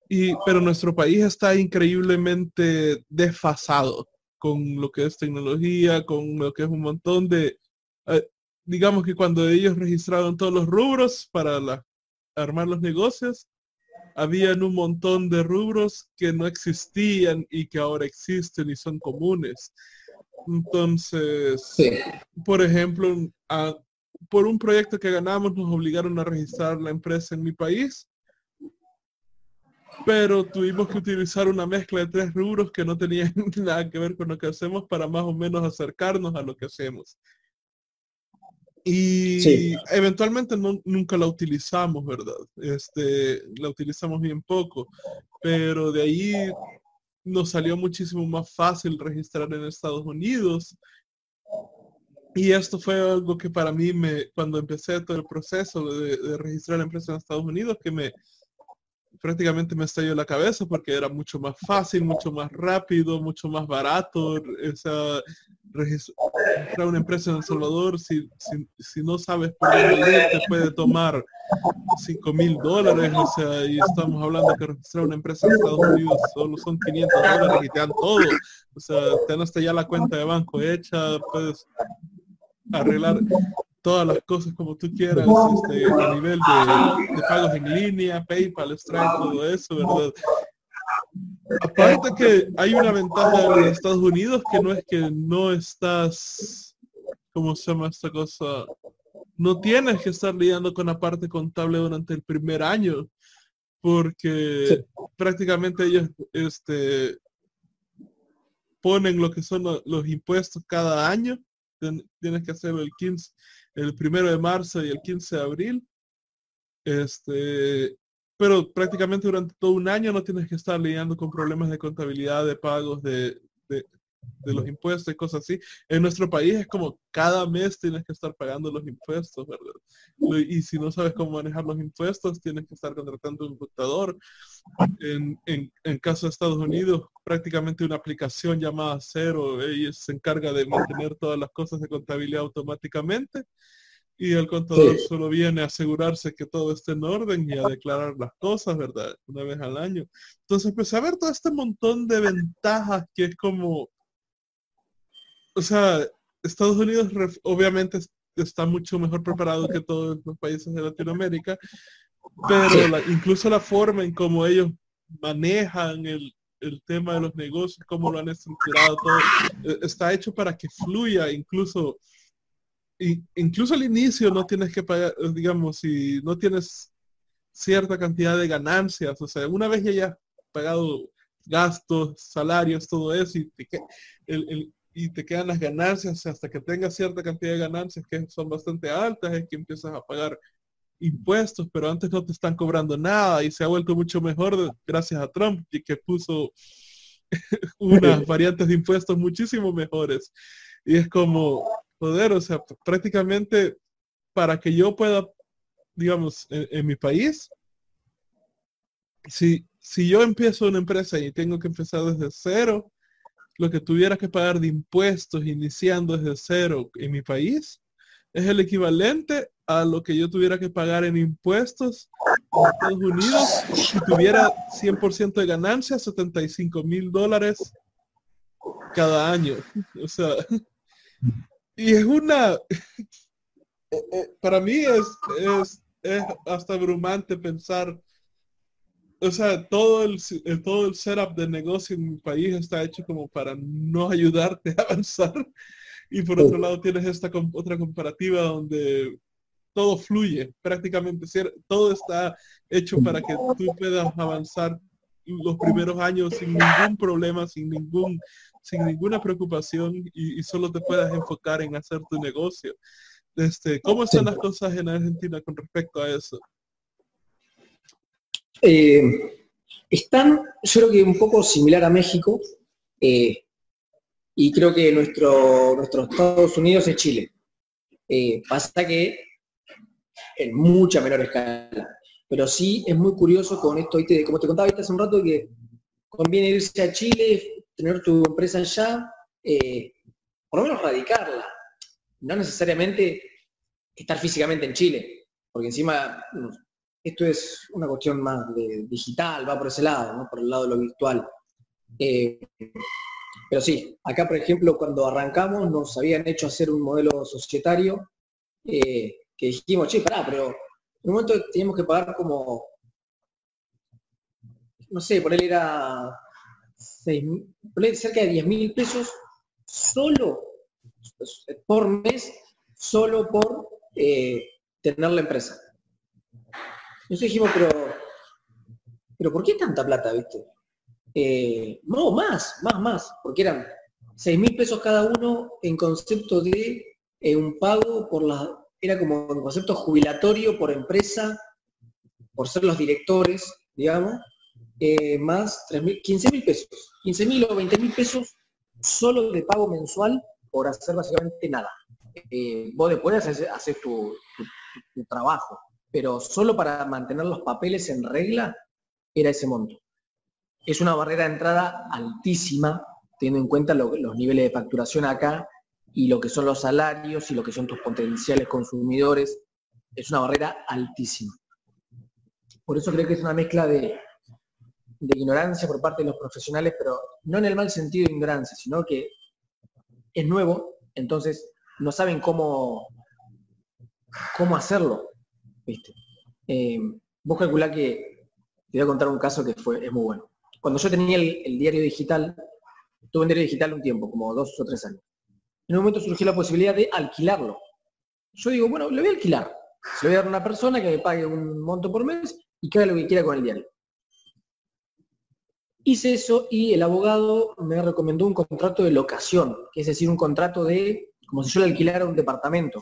y, pero nuestro país está increíblemente desfasado con lo que es tecnología, con lo que es un montón de, eh, digamos que cuando ellos registraron todos los rubros para la, armar los negocios, habían un montón de rubros que no existían y que ahora existen y son comunes. Entonces, por ejemplo, por un proyecto que ganamos nos obligaron a registrar la empresa en mi país, pero tuvimos que utilizar una mezcla de tres rubros que no tenían nada que ver con lo que hacemos para más o menos acercarnos a lo que hacemos. Y eventualmente nunca la utilizamos, ¿verdad? Este, la utilizamos bien poco, pero de ahí nos salió muchísimo más fácil registrar en Estados Unidos. Y esto fue algo que para mí, me, cuando empecé todo el proceso de, registrar la empresa en Estados Unidos, que me, prácticamente me estalló la cabeza porque era mucho más fácil, mucho más rápido, mucho más barato. O sea, registrar una empresa en El Salvador, si, si, no sabes por dónde te puede tomar 5 mil dólares. O sea, y estamos hablando que registrar una empresa en Estados Unidos solo son 500 dólares y te dan todo. O sea, tenés ya la cuenta de banco hecha, arreglar todas las cosas como tú quieras este, a nivel de, pagos en línea, PayPal, Stripe, todo eso, ¿verdad? Aparte que hay una ventaja en Estados Unidos que no es que no estás, ¿cómo se llama esta cosa? No tienes que estar lidiando con la parte contable durante el primer año, porque prácticamente ellos este, ponen lo que son los impuestos cada año. Tienes que hacerlo el 15, el primero de marzo y el 15 de abril. Este, pero prácticamente durante todo un año no tienes que estar lidiando con problemas de contabilidad, de pagos, de, de los impuestos y cosas así. En nuestro país es como cada mes tienes que estar pagando los impuestos, ¿verdad? Y si no sabes cómo manejar los impuestos, tienes que estar contratando un contador. En, en, caso de Estados Unidos, prácticamente una aplicación llamada Cero, ella se encarga de mantener todas las cosas de contabilidad automáticamente y el contador solo viene a asegurarse que todo esté en orden y a declarar las cosas, ¿verdad? Una vez al año. Entonces empecé a ver todo este montón de ventajas que es como, o sea, Estados Unidos obviamente está mucho mejor preparado que todos los países de Latinoamérica, pero incluso la forma en cómo ellos manejan el, el tema de los negocios, cómo lo han estructurado, todo, eh, está hecho para que fluya, incluso incluso al inicio no tienes que pagar, digamos, si no tienes cierta cantidad de ganancias, o sea, una vez ya hayas pagado gastos, salarios, todo eso, y te, y te quedan las ganancias hasta que tengas cierta cantidad de ganancias que son bastante altas, es que empiezas a pagar impuestos, pero antes no te están cobrando nada y se ha vuelto mucho mejor gracias a Trump y que puso unas variantes de impuestos muchísimo mejores. Y es como, poder, o sea, prácticamente para que yo pueda, digamos, en, mi país, si, si yo empiezo una empresa y tengo que empezar desde cero, lo que tuviera que pagar de impuestos iniciando desde cero en mi país, es el equivalente a lo que yo tuviera que pagar en impuestos en Estados Unidos si tuviera 100% de ganancias, 75 mil dólares cada año. O sea, y es una, eh, eh, para mí es, es, es, hasta abrumante pensar, o sea, todo el, todo el setup de negocio en mi país está hecho como para no ayudarte a avanzar. Y por otro lado tienes esta otra comparativa donde todo fluye, prácticamente todo está hecho para que tú puedas avanzar los primeros años sin ningún problema, sin ningún sin ninguna preocupación y, solo te puedas enfocar en hacer tu negocio. Este, ¿Cómo están las cosas en Argentina con respecto a eso? Eh, están, yo creo que un poco similar a México, eh, y creo que nuestro, nuestro Estados Unidos es Chile. Eh, pasa que en mucha menor escala. Pero sí es muy curioso con esto, como te contaba hace un rato, que conviene irse a Chile, tener tu empresa allá, por lo menos radicarla, no necesariamente estar físicamente en Chile, porque encima esto es una cuestión más de digital, va por ese lado, por el lado de lo virtual. Eh, pero sí, acá por ejemplo cuando arrancamos nos habían hecho hacer un modelo societario eh, que dijimos, che, pará, pero en un momento teníamos que pagar como, no sé, por él era cerca de 10 mil pesos solo por mes, solo por eh, tener la empresa. Nosotros dijimos, pero, pero ¿por qué tanta plata, viste? Eh, no, más, más, más, porque eran 6 mil pesos cada uno en concepto de eh, un pago por la, era como un concepto jubilatorio por empresa, por ser los directores, digamos, eh, más 15 mil pesos, 15 mil o 20 mil pesos solo de pago mensual por hacer básicamente nada. Eh, vos después haces, tu, trabajo, pero solo para mantener los papeles en regla era ese monto. Es una barrera de entrada altísima, teniendo en cuenta los niveles de facturación acá y lo que son los salarios y lo que son tus potenciales consumidores. Es una barrera altísima. Por eso creo que es una mezcla de, de ignorancia por parte de los profesionales, pero no en el mal sentido de ignorancia, sino que es nuevo, entonces no saben cómo, cómo hacerlo. ¿Viste? Eh, vos calculá que te voy a contar un caso que fue, es muy bueno. Cuando yo tenía el, diario digital, tuve un diario digital un tiempo, como dos o tres años. En un momento surgió la posibilidad de alquilarlo. Yo digo, bueno, lo voy a alquilar. Se lo voy a dar a una persona que me pague un monto por mes y que haga lo que quiera con el diario. Hice eso y el abogado me recomendó un contrato de locación, que es decir, un contrato de, como si yo le alquilara un departamento.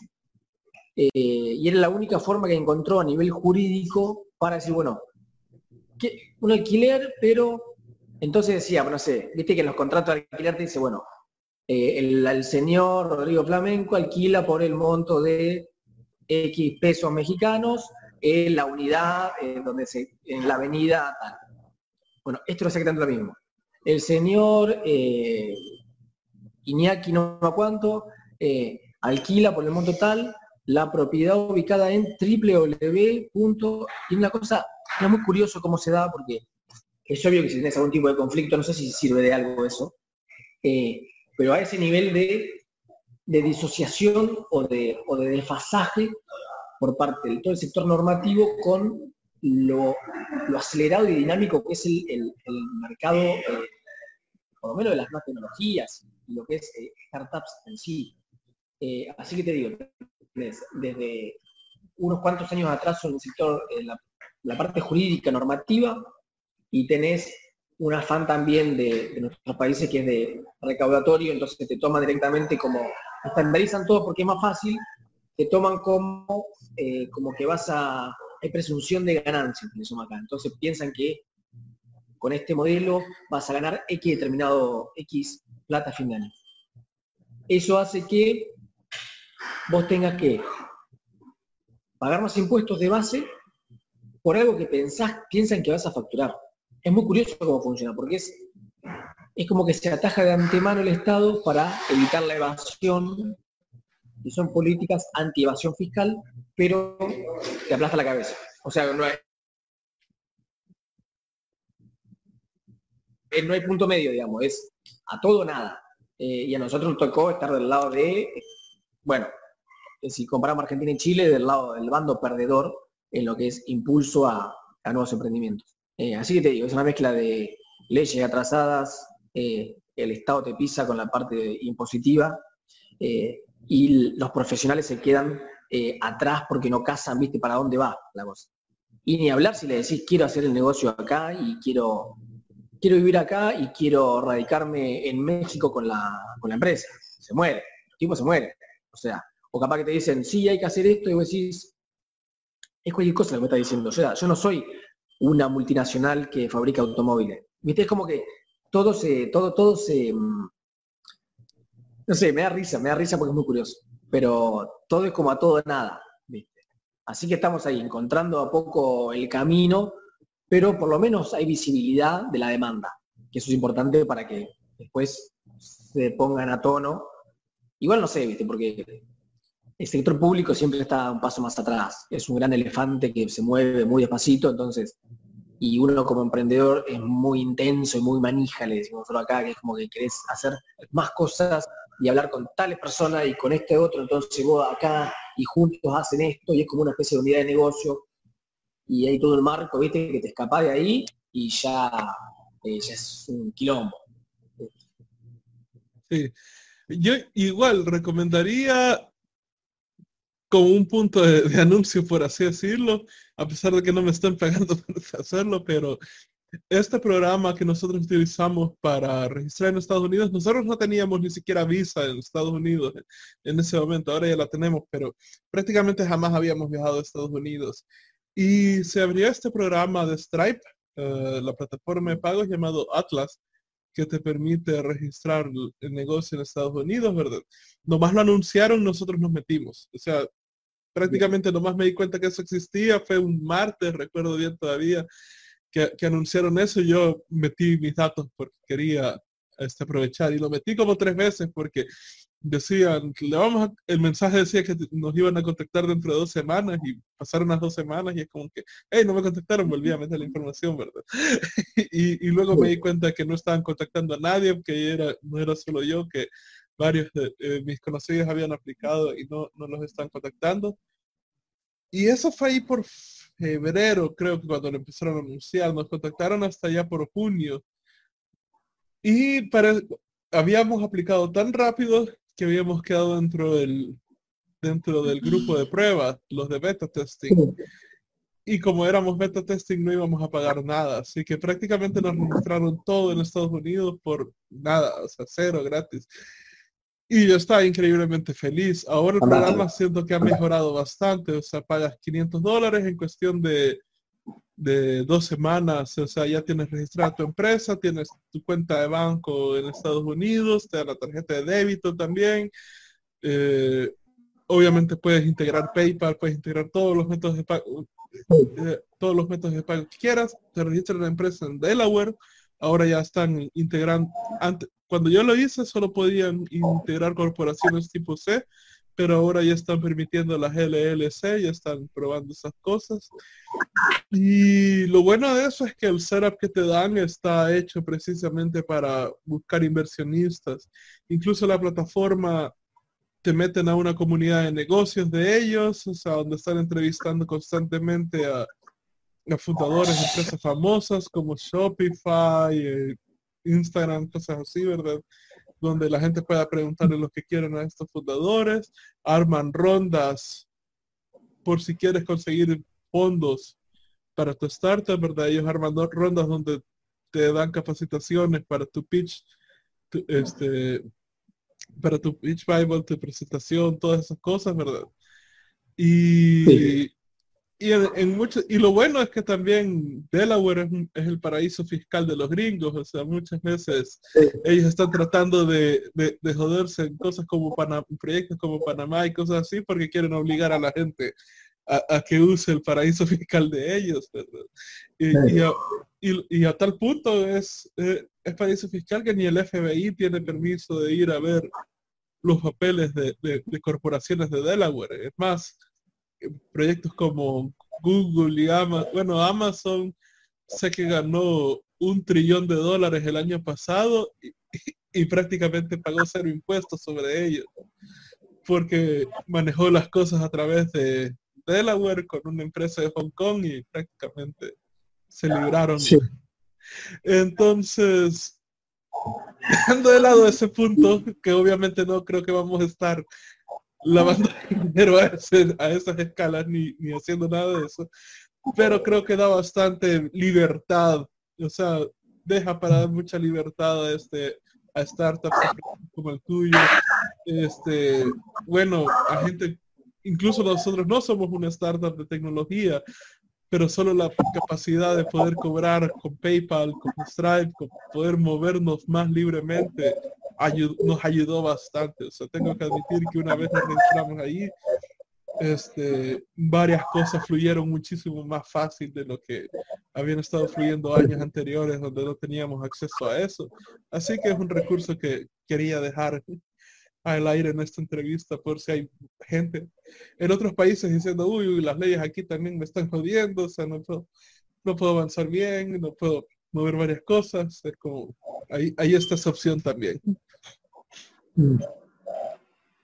Eh, y era la única forma que encontró a nivel jurídico para decir, bueno, un alquiler, pero entonces decía, bueno, no sé, viste que en los contratos de alquiler te dice, bueno, eh, el, señor Rodrigo Flamenco alquila por el monto de X pesos mexicanos en la unidad donde se, en la avenida tal. Bueno, esto es exactamente lo mismo. El señor Iñaki, no cuánto, alquila por el monto tal la propiedad ubicada en www. Y una cosa, es muy curioso cómo se da, porque es obvio que si tienes algún tipo de conflicto, no sé si sirve de algo eso, eh, pero a ese nivel de, disociación o de, de desfasaje por parte de todo el sector normativo con lo, acelerado y dinámico que es el, mercado, eh, por lo menos de las nuevas tecnologías lo que es eh, startups en sí. así que te digo, desde unos cuantos años atrás en el sector, en la, parte jurídica normativa, y tenés un afán también de, nuestros países que es de recaudatorio, entonces te toman directamente como, estandarizan todo porque es más fácil, te toman como, eh, como que vas a, hay presunción de ganancia, acá. Entonces piensan que con este modelo vas a ganar X determinado X plata a fin de año. Eso hace que vos tengas que pagar más impuestos de base por algo que pensás, piensan que vas a facturar. Es muy curioso cómo funciona, porque es, es como que se ataja de antemano el Estado para evitar la evasión, y son políticas anti-evasión fiscal, pero te aplasta la cabeza. O sea, no hay, eh, no hay punto medio, digamos, es a todo nada. Eh, y a nosotros nos tocó estar del lado de, bueno, si comparamos Argentina y Chile, del lado del bando perdedor en lo que es impulso a, nuevos emprendimientos. Eh, así que te digo, es una mezcla de leyes atrasadas, eh, el Estado te pisa con la parte impositiva eh, y los profesionales se quedan atrás porque no casan, viste, para dónde va la cosa. Y ni hablar si le decís quiero hacer el negocio acá y quiero, quiero vivir acá y quiero radicarme en México con la, con la empresa. Se muere, el tipo se muere. O sea, o capaz que te dicen, sí, hay que hacer esto, y vos decís, es cualquier cosa lo que me está diciendo. O sea, yo no soy una multinacional que fabrica automóviles. ¿Viste? Es como que todo se, todo, todo se. Mm, no sé, me da risa, me da risa porque es muy curioso. Pero todo es como a todo nada. ¿viste? Así que estamos ahí, encontrando a poco el camino, pero por lo menos hay visibilidad de la demanda, que eso es importante para que después se pongan a tono. Igual no sé, ¿viste? Porque el sector público siempre está un paso más atrás. Es un gran elefante que se mueve muy despacito, entonces, y uno como emprendedor es muy intenso y muy manija, le decimos nosotros acá, que es como que querés hacer más cosas y hablar con tales personas y con este otro, entonces vos acá y juntos hacen esto y es como una especie de unidad de negocio y hay todo el marco, viste, que te escapás de ahí y ya, eh, ya es un quilombo. Sí. Yo igual recomendaría como un punto de, anuncio, por así decirlo, a pesar de que no me estén pagando por hacerlo, pero este programa que nosotros utilizamos para registrar en Estados Unidos, nosotros no teníamos ni siquiera visa en Estados Unidos en ese momento, ahora ya la tenemos, pero prácticamente jamás habíamos viajado a Estados Unidos. Y se abrió este programa de Stripe, eh, la plataforma de pagos llamado Atlas, que te permite registrar el negocio en Estados Unidos, ¿verdad? Nomás lo anunciaron, nosotros nos metimos. O sea, prácticamente nomás me di cuenta que eso existía, fue un martes, recuerdo bien todavía, que, anunciaron eso yo metí mis datos porque quería este, aprovechar y lo metí como tres veces porque decían, le vamos el mensaje decía que nos iban a contactar dentro de dos semanas y pasaron las dos semanas y es como que, hey, no me contactaron, volví a meter la información, ¿verdad? y, luego me di cuenta que no estaban contactando a nadie, que era, no era solo yo, que varios de mis conocidos habían aplicado y no, no los están contactando. Y eso fue ahí por febrero, creo que cuando lo empezaron a anunciar, nos contactaron hasta allá por junio. Y para, habíamos aplicado tan rápido que habíamos quedado dentro del, dentro del grupo de pruebas, los de beta testing. Y como éramos beta testing no íbamos a pagar nada, así que prácticamente nos registraron todo en Estados Unidos por nada, o sea, cero, gratis. Y yo estaba increíblemente feliz. Ahora el programa siento que ha mejorado bastante, o sea, pagas 500 dólares en cuestión de de dos semanas, o sea, ya tienes registrada tu empresa, tienes tu cuenta de banco en Estados Unidos, te da la tarjeta de débito también. Eh, obviamente puedes integrar PayPal, puedes integrar todos los métodos de pago, eh, todos los métodos de pago que quieras. Te registras la empresa en Delaware. Ahora ya están integrando. Antes, cuando yo lo hice, solo podían integrar corporaciones tipo C pero ahora ya están permitiendo las LLC, ya están probando esas cosas. Y lo bueno de eso es que el setup que te dan está hecho precisamente para buscar inversionistas. Incluso la plataforma te meten a una comunidad de negocios de ellos, o sea, donde están entrevistando constantemente a, fundadores de empresas famosas como Shopify, eh, Instagram, cosas así, ¿verdad? Donde la gente pueda preguntarle lo que quieren a estos fundadores, arman rondas por si quieres conseguir fondos para tu startup, ¿verdad? Ellos arman rondas donde te dan capacitaciones para tu pitch, este, para tu pitch Bible, tu presentación, todas esas cosas, ¿verdad? Y, y, en, y lo bueno es que también Delaware es, el paraíso fiscal de los gringos, o sea, muchas veces ellos están tratando de, joderse en cosas como Panamá, proyectos como Panamá y cosas así, porque quieren obligar a la gente a, que use el paraíso fiscal de ellos. Y, a, tal punto es, eh, es paraíso fiscal que ni el FBI tiene permiso de ir a ver los papeles de, de corporaciones de Delaware. Es más, proyectos como Google y Amazon, bueno, Amazon sé que ganó un trillón de dólares el año pasado y, prácticamente pagó cero impuestos sobre ellos porque manejó las cosas a través de Delaware con una empresa de Hong Kong y prácticamente se libraron. Entonces, dejando de lado ese punto, que obviamente no creo que vamos a estar lavando dinero a, a esas escalas ni, ni haciendo nada de eso. Pero creo que da bastante libertad. O sea, deja para dar mucha libertad a este a startups como el tuyo. Este, bueno, a gente, incluso nosotros no somos una startup de tecnología, pero solo la capacidad de poder cobrar con PayPal, con Stripe, con poder movernos más libremente nos ayudó bastante. O sea, tengo que admitir que una vez nos registramos ahí, este, varias cosas fluyeron muchísimo más fácil de lo que habían estado fluyendo años anteriores donde no teníamos acceso a eso. Así que es un recurso que quería dejar al aire en esta entrevista por si hay gente en otros países diciendo, uy, las leyes aquí también me están jodiendo, o sea, no puedo, no puedo avanzar bien, no puedo mover varias cosas. Es como, ahí, ahí está esa opción también.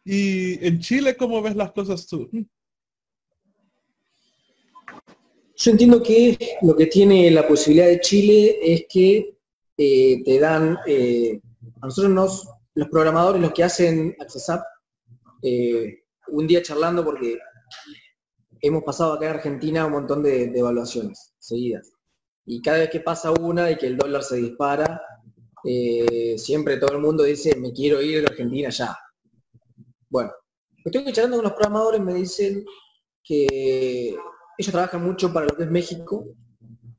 Y en Chile, ¿cómo ves las cosas tú? Yo entiendo que lo que tiene la posibilidad de Chile es que eh, te dan, eh, a nosotros nos, los programadores, los que hacen Access eh, un día charlando porque hemos pasado acá en Argentina un montón de, evaluaciones seguidas. Y cada vez que pasa una y que el dólar se dispara, eh, siempre todo el mundo dice, me quiero ir de Argentina ya. Bueno, estoy charlando con los programadores, me dicen que ellos trabajan mucho para lo que es México.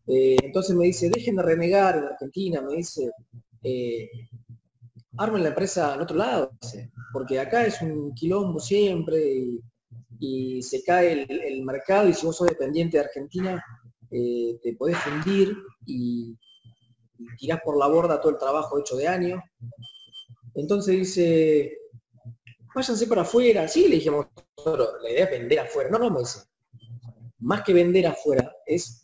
Eh, entonces me dice, dejen de renegar en Argentina, me dice, eh, armen la empresa en otro lado, porque acá es un quilombo siempre y, se cae el, mercado y si vos sos dependiente de Argentina, te podés fundir y, tirás por la borda todo el trabajo hecho de años. Entonces dice, váyanse para afuera. Sí, le dijimos, la idea es vender afuera. No, no, me dice, más que vender afuera, es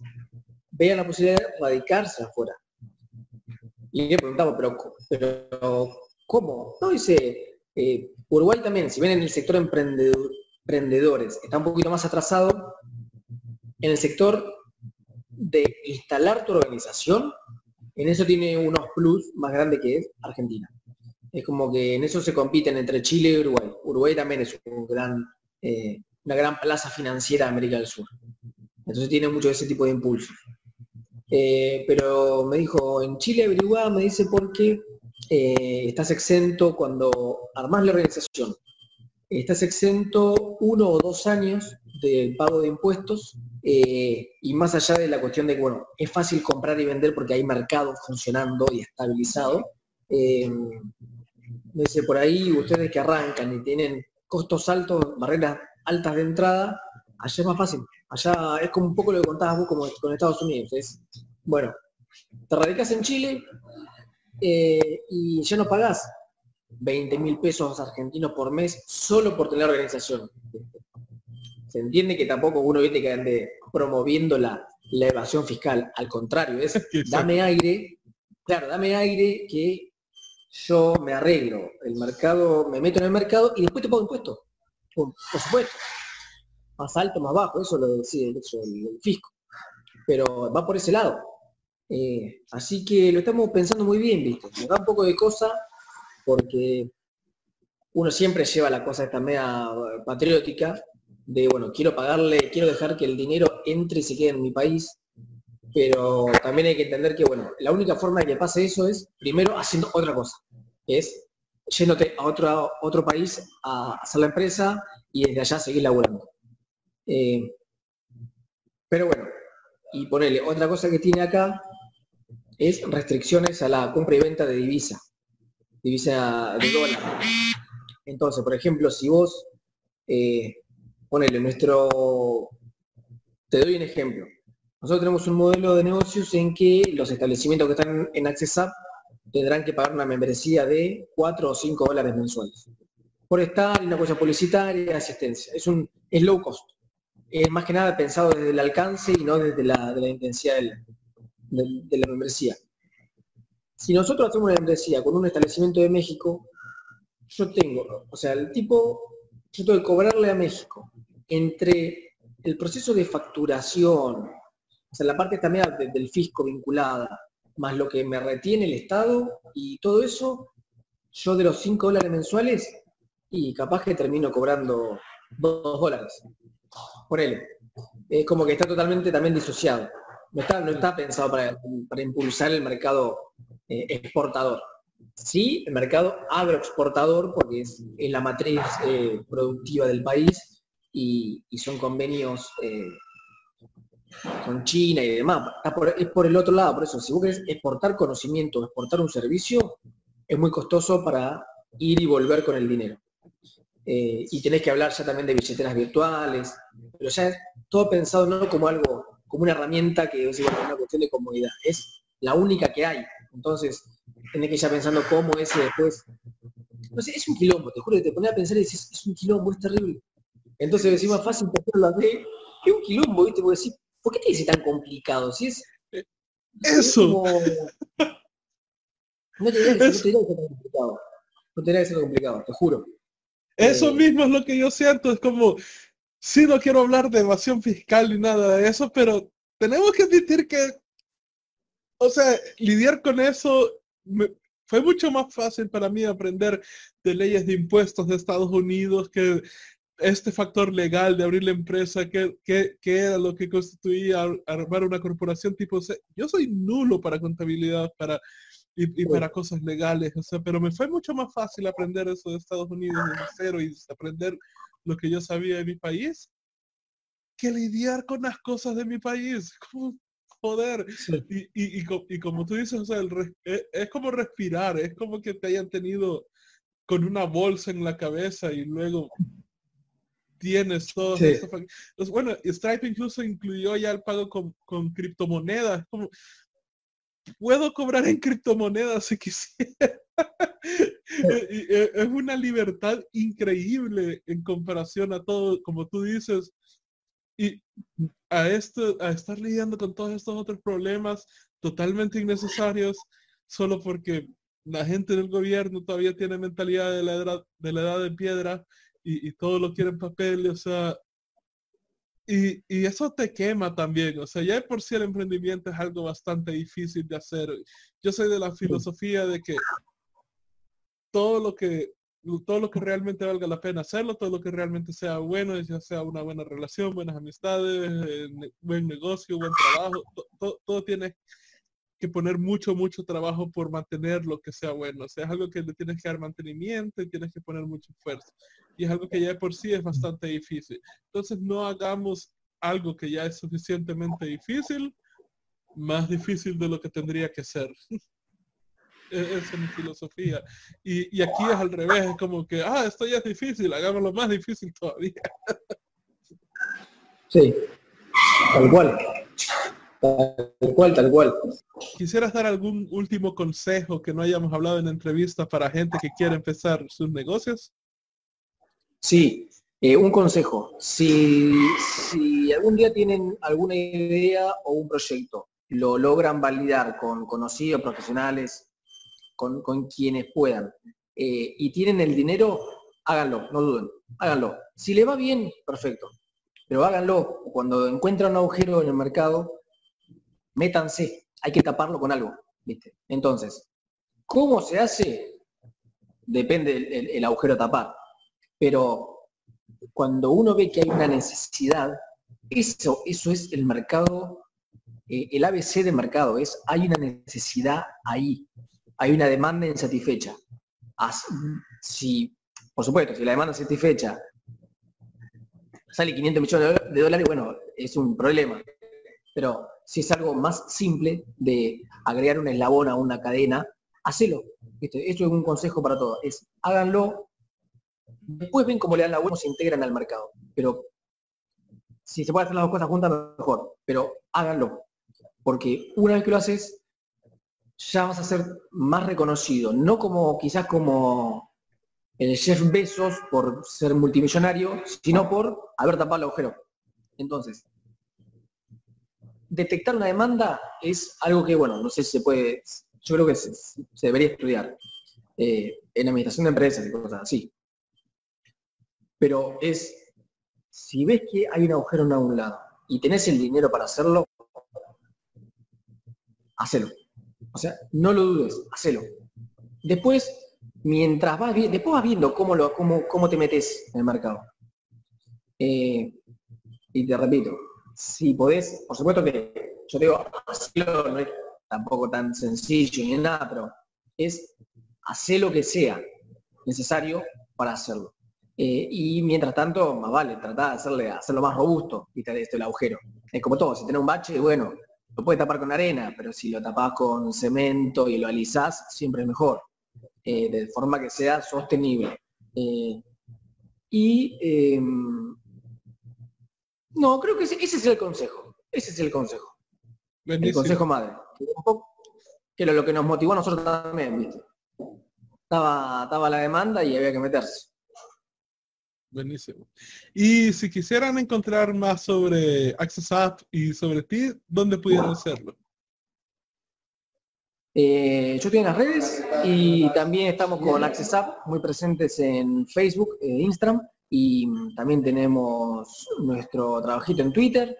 vean la posibilidad de radicarse afuera. Y le preguntamos, pero, pero ¿cómo? No, dice, eh, Uruguay también, si ven en el sector emprendedor, emprendedores, está un poquito más atrasado, en el sector de instalar tu organización, en eso tiene unos plus más grandes que es Argentina. Es como que en eso se compiten entre Chile y Uruguay. Uruguay también es gran, eh, una gran plaza financiera de América del Sur. Entonces tiene mucho ese tipo de impulso. Eh, pero me dijo, en Chile averiguada, me dice por qué eh, estás exento cuando armás la organización. Estás exento uno o dos años del pago de impuestos eh, y más allá de la cuestión de que, bueno, es fácil comprar y vender porque hay mercado funcionando y estabilizado. Eh, por ahí ustedes que arrancan y tienen costos altos, barreras altas de entrada, allá es más fácil. Allá es como un poco lo que contabas vos como con Estados Unidos. Es, bueno, te radicas en Chile eh, y ya no pagás 20 mil pesos argentinos por mes solo por tener organización. Se entiende que tampoco uno viene que ande promoviendo la, evasión fiscal. Al contrario, es dame aire, claro, dame aire que yo me arreglo. El mercado, me meto en el mercado y después te pago impuestos. Por, supuesto. Más alto, más bajo, eso lo decide el, fisco. Pero va por ese lado. Eh, así que lo estamos pensando muy bien, ¿viste? Me da un poco de cosa porque uno siempre lleva la cosa esta media patriótica de, bueno, quiero pagarle, quiero dejar que el dinero entre y se quede en mi país, pero también hay que entender que, bueno, la única forma de que pase eso es, primero, haciendo otra cosa, es yéndote a otro, otro país a hacer la empresa y desde allá seguir laburando. Eh, pero bueno, y ponerle otra cosa que tiene acá es restricciones a la compra y venta de divisa, divisa de dólar. Entonces, por ejemplo, si vos eh, ponele nuestro, te doy un ejemplo. Nosotros tenemos un modelo de negocios en que los establecimientos que están en AccessUp tendrán que pagar una membresía de 4 o 5 dólares mensuales. Por estar, una cosa publicitaria, asistencia. Es un es low cost. Es más que nada pensado desde el alcance y no desde la, de la intensidad de la membresía. Si nosotros hacemos una membresía con un establecimiento de México, yo tengo, o sea, el tipo, yo tengo que cobrarle a México entre el proceso de facturación, o sea, la parte también del fisco vinculada, más lo que me retiene el Estado y todo eso, yo de los 5 dólares mensuales, y capaz que termino cobrando 2 dólares. Por él. Es como que está totalmente también disociado. No está, no está pensado para, impulsar el mercado eh, exportador. Sí, el mercado agroexportador, porque es, la matriz eh, productiva del país, y, son convenios eh, con China y demás. es por el otro lado, por eso, si vos querés exportar conocimiento, exportar un servicio, es muy costoso para ir y volver con el dinero. Eh, y tenés que hablar ya también de billeteras virtuales, pero ya es todo pensado no como algo, como una herramienta que es una cuestión de comodidad, es la única que hay. Entonces, tenés que ir ya pensando cómo ese después. No sé, es un quilombo, te juro que te pones a pensar y dices, es un quilombo, es terrible. Entonces decimos fácil hacerlo así, que un quilombo, ¿viste? Porque decir, ¿por qué te dice tan complicado? Si es. Eso. No te diría que, ser complicado. No te que ser complicado, te juro. Eso eh, mismo es lo que yo siento, es como, sí no quiero hablar de evasión fiscal ni nada de eso, pero tenemos que admitir que, o sea, lidiar con eso fue mucho más fácil para mí aprender de leyes de impuestos de Estados Unidos que este factor legal de abrir la empresa, ¿qué, era lo que constituía armar una corporación tipo C? Yo soy nulo para contabilidad para, y, para cosas legales, o sea, pero me fue mucho más fácil aprender eso de Estados Unidos de cero y aprender lo que yo sabía de mi país que lidiar con las cosas de mi país. Como, joder. Y, y, como tú dices, o sea, es, es como respirar, es como que te hayan tenido con una bolsa en la cabeza y luego tienes todo bueno, Stripe incluso incluyó ya el pago con, con criptomonedas. Como, puedo cobrar en criptomonedas si quisiera. Eh, es una libertad increíble en comparación a todo, como tú dices. Y a esto, a estar lidiando con todos estos otros problemas totalmente innecesarios, solo porque la gente del gobierno todavía tiene mentalidad de la edad de, la edad de piedra y, todo lo quieren papel, o sea, y, y, eso te quema también, o sea, ya por sí el emprendimiento es algo bastante difícil de hacer. Yo soy de la filosofía de que todo lo que todo lo que realmente valga la pena hacerlo, todo lo que realmente sea bueno, ya sea una buena relación, buenas amistades, buen negocio, buen trabajo, todo tiene que poner mucho, mucho trabajo por mantener lo que sea bueno. O sea, es algo que le tienes que dar mantenimiento y tienes que poner mucho esfuerzo. Y es algo que ya por sí es bastante difícil. Entonces no hagamos algo que ya es suficientemente difícil, más difícil de lo que tendría que ser. E-, esa es mi filosofía. Y, y, aquí es al revés, es como que, ah, esto ya es difícil, hagámoslo más difícil todavía. Sí, tal cual. Tal cual, tal cual. ¿Quisieras dar algún último consejo que no hayamos hablado en entrevista para gente que quiere empezar sus negocios? Sí, eh, un consejo. Si, si algún día tienen alguna idea o un proyecto, lo logran validar con conocidos, profesionales, con, quienes puedan, eh, y tienen el dinero, háganlo, no duden, háganlo. Si le va bien, perfecto. Pero háganlo. Cuando encuentran un agujero en el mercado, métanse, hay que taparlo con algo, ¿viste? Entonces, ¿cómo se hace? Depende el, agujero a tapar. Pero cuando uno ve que hay una necesidad, eso, eso es el mercado, eh, el ABC de mercado, es hay una necesidad ahí, hay una demanda insatisfecha. Si, por supuesto, si la demanda insatisfecha sale 500 millones de dólares, bueno, es un problema. Pero si es algo más simple de agregar un eslabón a una cadena, hacelo. Esto es un consejo para todos. Es háganlo. Después ven cómo le dan la vuelta, se integran al mercado. Pero si se puede hacer las dos cosas juntas, mejor. Pero háganlo. Porque una vez que lo haces, ya vas a ser más reconocido. No como quizás como el Jeff Bezos por ser multimillonario, sino por haber tapado el agujero. Entonces, detectar una demanda es algo que, bueno, no sé si se puede, yo creo que se, debería estudiar eh, en administración de empresas y cosas así. Pero es, si ves que hay un agujero en algún lado y tenés el dinero para hacerlo, hacelo. O sea, no lo dudes, hacelo. Después, mientras vas viendo, después vas viendo cómo, lo, cómo, cómo te metes en el mercado. Eh, y te repito, si podés, por supuesto que yo digo, hacerlo no es tampoco tan sencillo ni nada, pero es hacer lo que sea necesario para hacerlo. Eh, y mientras tanto, más vale, tratar de hacerle, hacerlo más robusto, viste, este el agujero. Es como todo, si tenés un bache, bueno, lo puedes tapar con arena, pero si lo tapás con cemento y lo alisás, siempre es mejor. Eh, de forma que sea sostenible. Eh, y em, no, creo que ese, es el consejo. Ese es el consejo. El consejo madre. Que lo que nos motivó a nosotros también, ¿viste? Estaba, estaba la demanda y había que meterse. Buenísimo. Y si quisieran encontrar más sobre Access App y sobre ti, ¿dónde pudieran hacerlo? Eh, yo estoy en las redes y también estamos con Access App muy presentes en Facebook e Instagram y también tenemos nuestro trabajito en Twitter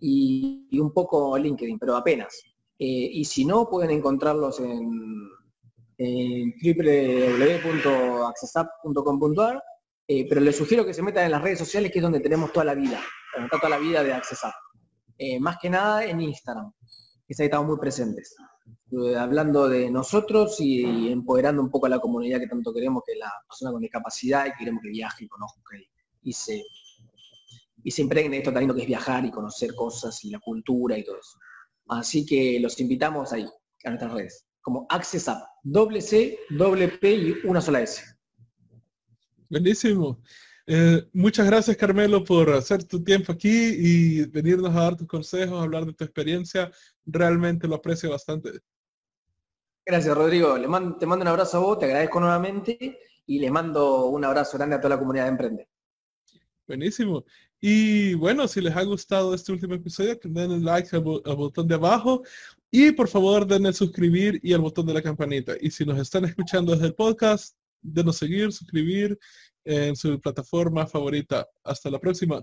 y, un poco LinkedIn, pero apenas. Eh, y si no, pueden encontrarlos en, en www.accessapp.com.ar, eh, pero les sugiero que se metan en las redes sociales, que es donde tenemos toda la vida, donde está toda la vida de Accessapp. Eh, más que nada en Instagram, que ahí estamos muy presentes. Eh, hablando de nosotros y, empoderando un poco a la comunidad que tanto queremos, que la persona con discapacidad y queremos que viaje y conozca y, se, y se impregne esto también lo que es viajar y conocer cosas y la cultura y todo eso. Así que los invitamos ahí, a nuestras redes, como Access doble C, doble P y una sola S. Buenísimo. Eh, muchas gracias Carmelo por hacer tu tiempo aquí y venirnos a dar tus consejos, hablar de tu experiencia. Realmente lo aprecio bastante. Gracias Rodrigo. Le mando, te mando un abrazo a vos, te agradezco nuevamente y le mando un abrazo grande a toda la comunidad de Emprende. Buenísimo. Y bueno, si les ha gustado este último episodio, denle like al, botón de abajo y por favor denle suscribir y al botón de la campanita. Y si nos están escuchando desde el podcast, denos seguir, suscribir en su plataforma favorita. Hasta la próxima.